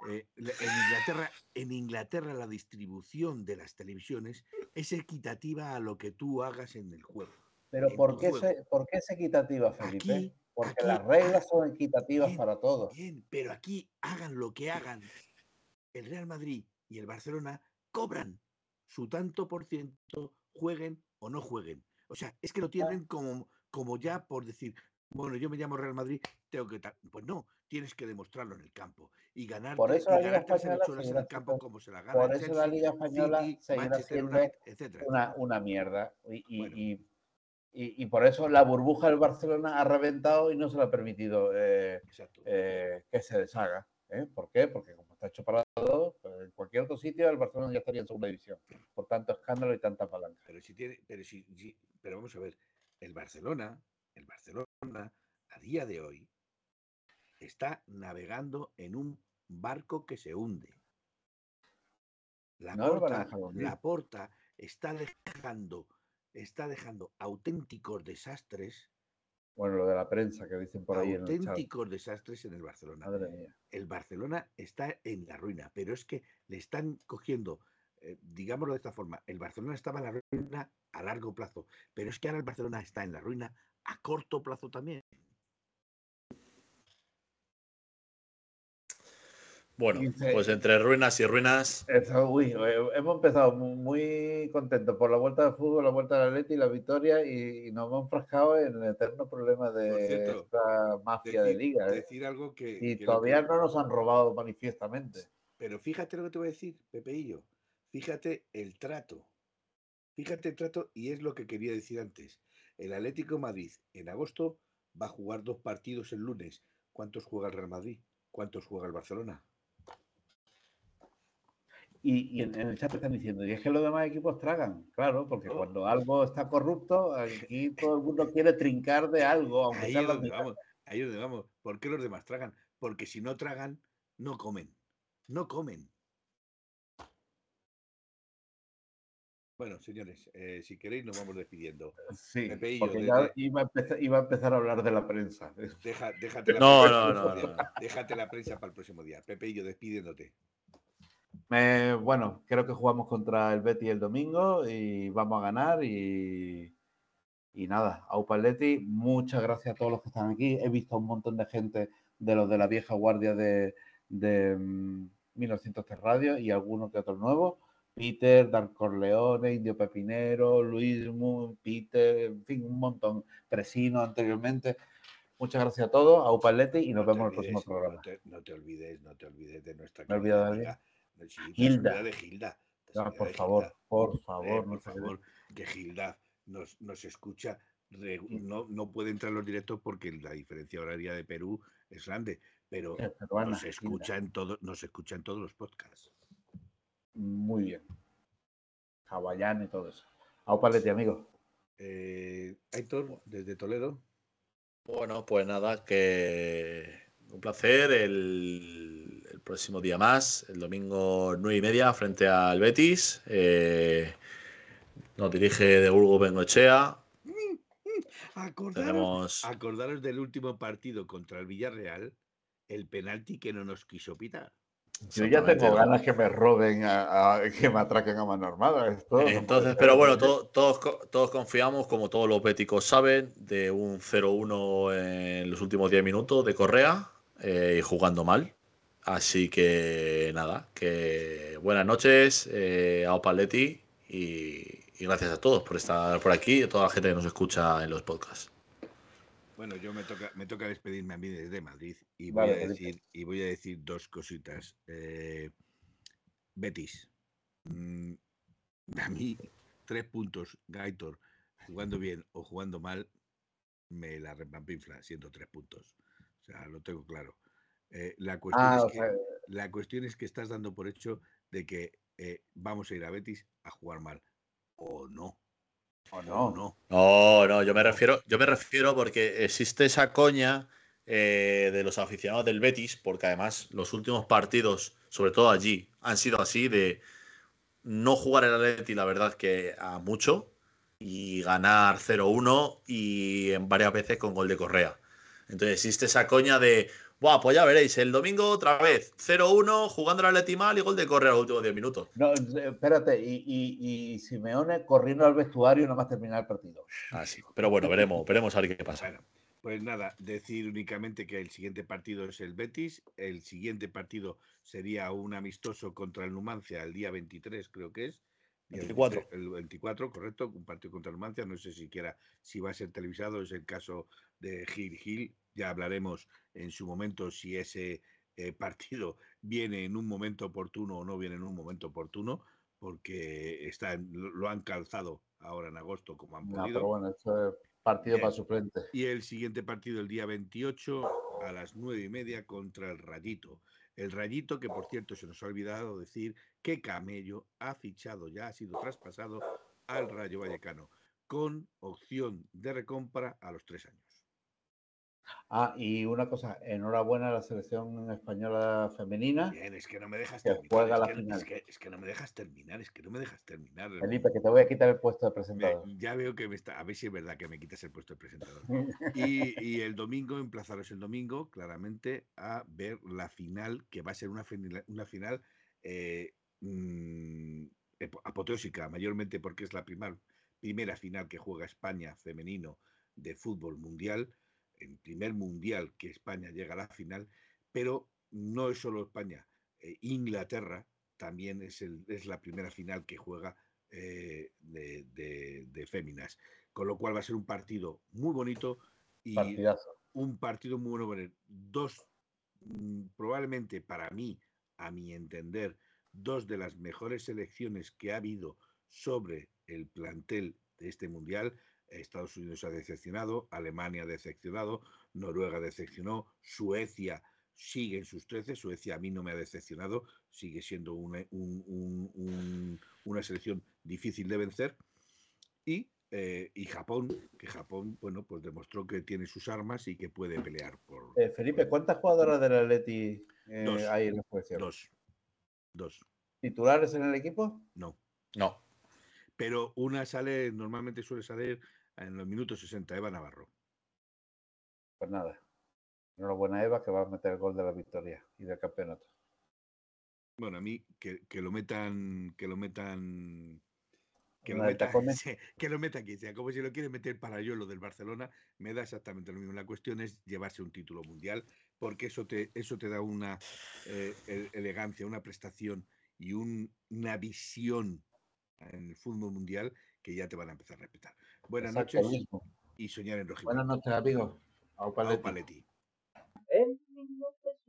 Eh, en Inglaterra, en Inglaterra la distribución de las televisiones es equitativa a lo que tú hagas en el juego. Pero ¿por qué, juego. se- ¿por qué es equitativa, Felipe? Aquí- Porque aquí- las reglas son equitativas bien, para todos. Bien, pero aquí hagan lo que hagan, el Real Madrid y el Barcelona cobran su tanto por ciento, jueguen o no jueguen. O sea, es que lo tienen como, como ya por decir, bueno, yo me llamo Real Madrid, tengo que. Pues no, tienes que demostrarlo en el campo y ganar Por eso la Liga las Española horas en el campo como se la gana Por eso la Chelsea, Liga Española City, seguirá Manchester siendo United, etcétera. una, una mierda. Y, y- Bueno. y- y- y por eso la burbuja del Barcelona ha reventado y no se le ha permitido eh, eh, que se deshaga. ¿eh? ¿Por qué? Porque como está hecho para todos, pues, en cualquier otro sitio el Barcelona ya estaría en segunda división. Por tanto escándalo y tanta palanca. Pero si tiene, pero si, si- pero vamos a ver, el Barcelona, el Barcelona, a día de hoy, está navegando en un barco que se hunde. La No porta, la porta está dejando, está dejando auténticos desastres, Bueno, lo de la prensa que dicen por ahí en el auténticos desastres en el Barcelona. Madre mía. el Barcelona está en la ruina, pero es que le están cogiendo, eh, digámoslo de esta forma, el Barcelona estaba en la ruina a largo plazo, pero es que ahora el Barcelona está en la ruina a corto plazo también. Bueno, Dice- pues entre ruinas y ruinas, Eso, uy, eh, hemos empezado mu- muy contentos por la vuelta del fútbol, la vuelta del Atleti y la victoria y, y nos hemos enfrascado en el eterno problema de cierto, esta mafia de liga. ¿eh? decir algo que, Y que todavía que- no nos han robado manifiestamente. Pero fíjate lo que te voy a decir, Pepeillo. Fíjate el trato. Fíjate el trato y es lo que quería decir antes. El Atlético de Madrid en agosto va a jugar dos partidos el lunes. ¿Cuántos juega el Real Madrid? ¿Cuántos juega el Barcelona? Y, y en, en el chat están diciendo, y es que los demás equipos tragan, claro, porque Oh. cuando algo está corrupto, aquí todo el mundo quiere trincar de algo, aunque Ahí es donde mitad. vamos, ahí es donde vamos. ¿Por qué los demás tragan? Porque si no tragan, no comen. No comen. Bueno, señores, eh, si queréis nos vamos despidiendo. Sí, Pepeillo, porque ya de- iba a, empezar, iba a empezar a hablar de la prensa. Deja, déjate, la No, prensa no, no, déjate la prensa para el próximo día. Pepe y yo despidiéndote. Eh, bueno, creo que jugamos contra el Betty el domingo y vamos a ganar y, y nada, Aupa Atleti, muchas gracias a todos los que están aquí. He visto a un montón de gente de los de la vieja guardia de, de mm, 1903 Radio y algunos que otros nuevos. Peter, Dan Corleone, Indio Pepinero, Luis Moon, Peter, en fin, un montón. Presino anteriormente. Muchas gracias a todos, a Aupa Atleti y nos No vemos en el próximo programa. No te, no te olvides, no te olvides de nuestra querida amiga. De Gilda. por de favor, Gilda. por Hombre, favor, por se quede- favor, que Gilda nos, nos escucha. No, no puede entrar en los directos porque la diferencia horaria de Perú es grande, pero peruana, nos escucha en todo, nos escucha en todos los podcasts. Muy bien. Hawaiano y todo eso. Aupaleti, amigo. Eh, Aitor, desde Toledo. Bueno, pues nada, que un placer. El, el próximo día más, el domingo nueve y media, frente al Betis. Eh, nos dirige de Burgo Bengochea. Acordaros, Tenemos. acordaros del último partido contra el Villarreal, el penalti que no nos quiso pitar. Yo ya tengo ¿no? ganas que me roben, a, a- que me atraquen a mano armada. Esto Entonces, pero bueno, to- todos, todos confiamos, como todos los béticos saben, de un 0-1 en los últimos 10 minutos de Correa eh, y jugando mal. Así que nada, que buenas noches eh, a Opaletti y, y gracias a todos por estar por aquí y a toda la gente que nos escucha en los podcasts. Bueno, yo me toca, me toca despedirme a mí desde Madrid y Vale, voy, a decir, y voy a decir dos cositas. Eh, Betis. mm, a mí, tres puntos, Gaitor, jugando bien o jugando mal, me la repampinfla, siendo tres puntos. O sea, lo tengo claro. Eh, la, cuestión Ah, es o que, sea, la cuestión es que estás dando por hecho de que eh, vamos a ir a Betis a jugar mal. O no. o O no. no. No, no, yo me refiero, yo me refiero porque existe esa coña eh, de los aficionados del Betis, porque además los últimos partidos, sobre todo allí, han sido así de no jugar el Atleti, la verdad que a mucho, y ganar 0-1 y en varias veces con gol de Correa. Entonces existe esa coña de, Buah, pues ya veréis, el domingo otra vez, 0-1, jugando el Atleti mal y gol de Correa los últimos 10 minutos. No, eh, espérate, y, y, y Simeone corriendo al vestuario nada más terminar el partido. Así. Pero bueno, veremos, veremos a ver qué pasa. Bueno, pues nada, decir únicamente que el siguiente partido es el Betis. El siguiente partido sería un amistoso contra el Numancia el día 23, creo que es. Día 24. 23, El 24, correcto, un partido contra el Numancia. No sé siquiera si va a ser televisado, es el caso de Gil Gil. Ya hablaremos en su momento si ese eh, partido viene en un momento oportuno o no viene en un momento oportuno, porque está, en- lo han calzado ahora en agosto como han No, podido. pero bueno, esto es partido Bien. para suplente. Y el siguiente partido el día 28 a las nueve y media contra el Rayito. El Rayito, que por cierto se nos ha olvidado decir que Camello ha fichado, ya ha sido traspasado al Rayo Vallecano, con opción de recompra a los tres años. Ah, y una cosa, enhorabuena a la selección española femenina. Bien, es que no me dejas Que terminar. es, la que, final. es que- es que no me dejas terminar, es que no me dejas terminar. Felipe, que te voy a quitar el puesto de Me- presentador. ya veo que me está. A ver si es verdad que me quitas el puesto de presentador. Y, y el domingo, emplazaros el domingo, claramente, a ver la final, que va a ser una, final- una final eh, mm, apoteósica, mayormente porque es la primera final que juega España femenino de fútbol mundial, el primer mundial que España llega a la final, pero no es solo España, eh, Inglaterra también es, el- es la primera final que juega eh, de, de- de féminas, con lo cual va a ser un partido muy bonito y Partidazo. un partido muy bueno. Dos, mm, probablemente para mí, a mi entender, dos de las mejores selecciones que ha habido sobre el plantel de este mundial. Estados Unidos ha decepcionado, Alemania ha decepcionado, Noruega decepcionó, Suecia, sigue en sus 13. Suecia a mí no me ha decepcionado, sigue siendo una, una selección difícil de vencer. Y, eh, y, Japón, que Japón, bueno, pues demostró que tiene sus armas y que puede pelear por. Eh, Felipe, ¿cuántas jugadoras del Atleti eh, hay en la selección? Dos. Dos. ¿Titulares en el equipo? No. No. Pero una sale, normalmente suele salir en los minutos 60, Eva Navarro. Pues nada. Enhorabuena, Eva, que va a meter el gol de la victoria y del campeonato. Bueno, a mí que, que lo metan, que lo metan que lo, meta, que lo meta aquí, sea como si lo quiere meter para yo lo del Barcelona, me da exactamente lo mismo. La cuestión es llevarse un título mundial, porque eso te, eso te da una eh, elegancia, una prestación y una visión en el fútbol mundial que ya te van a empezar a respetar. Buenas noches y soñar en rojo. Buenas noches, amigos. Paletti. En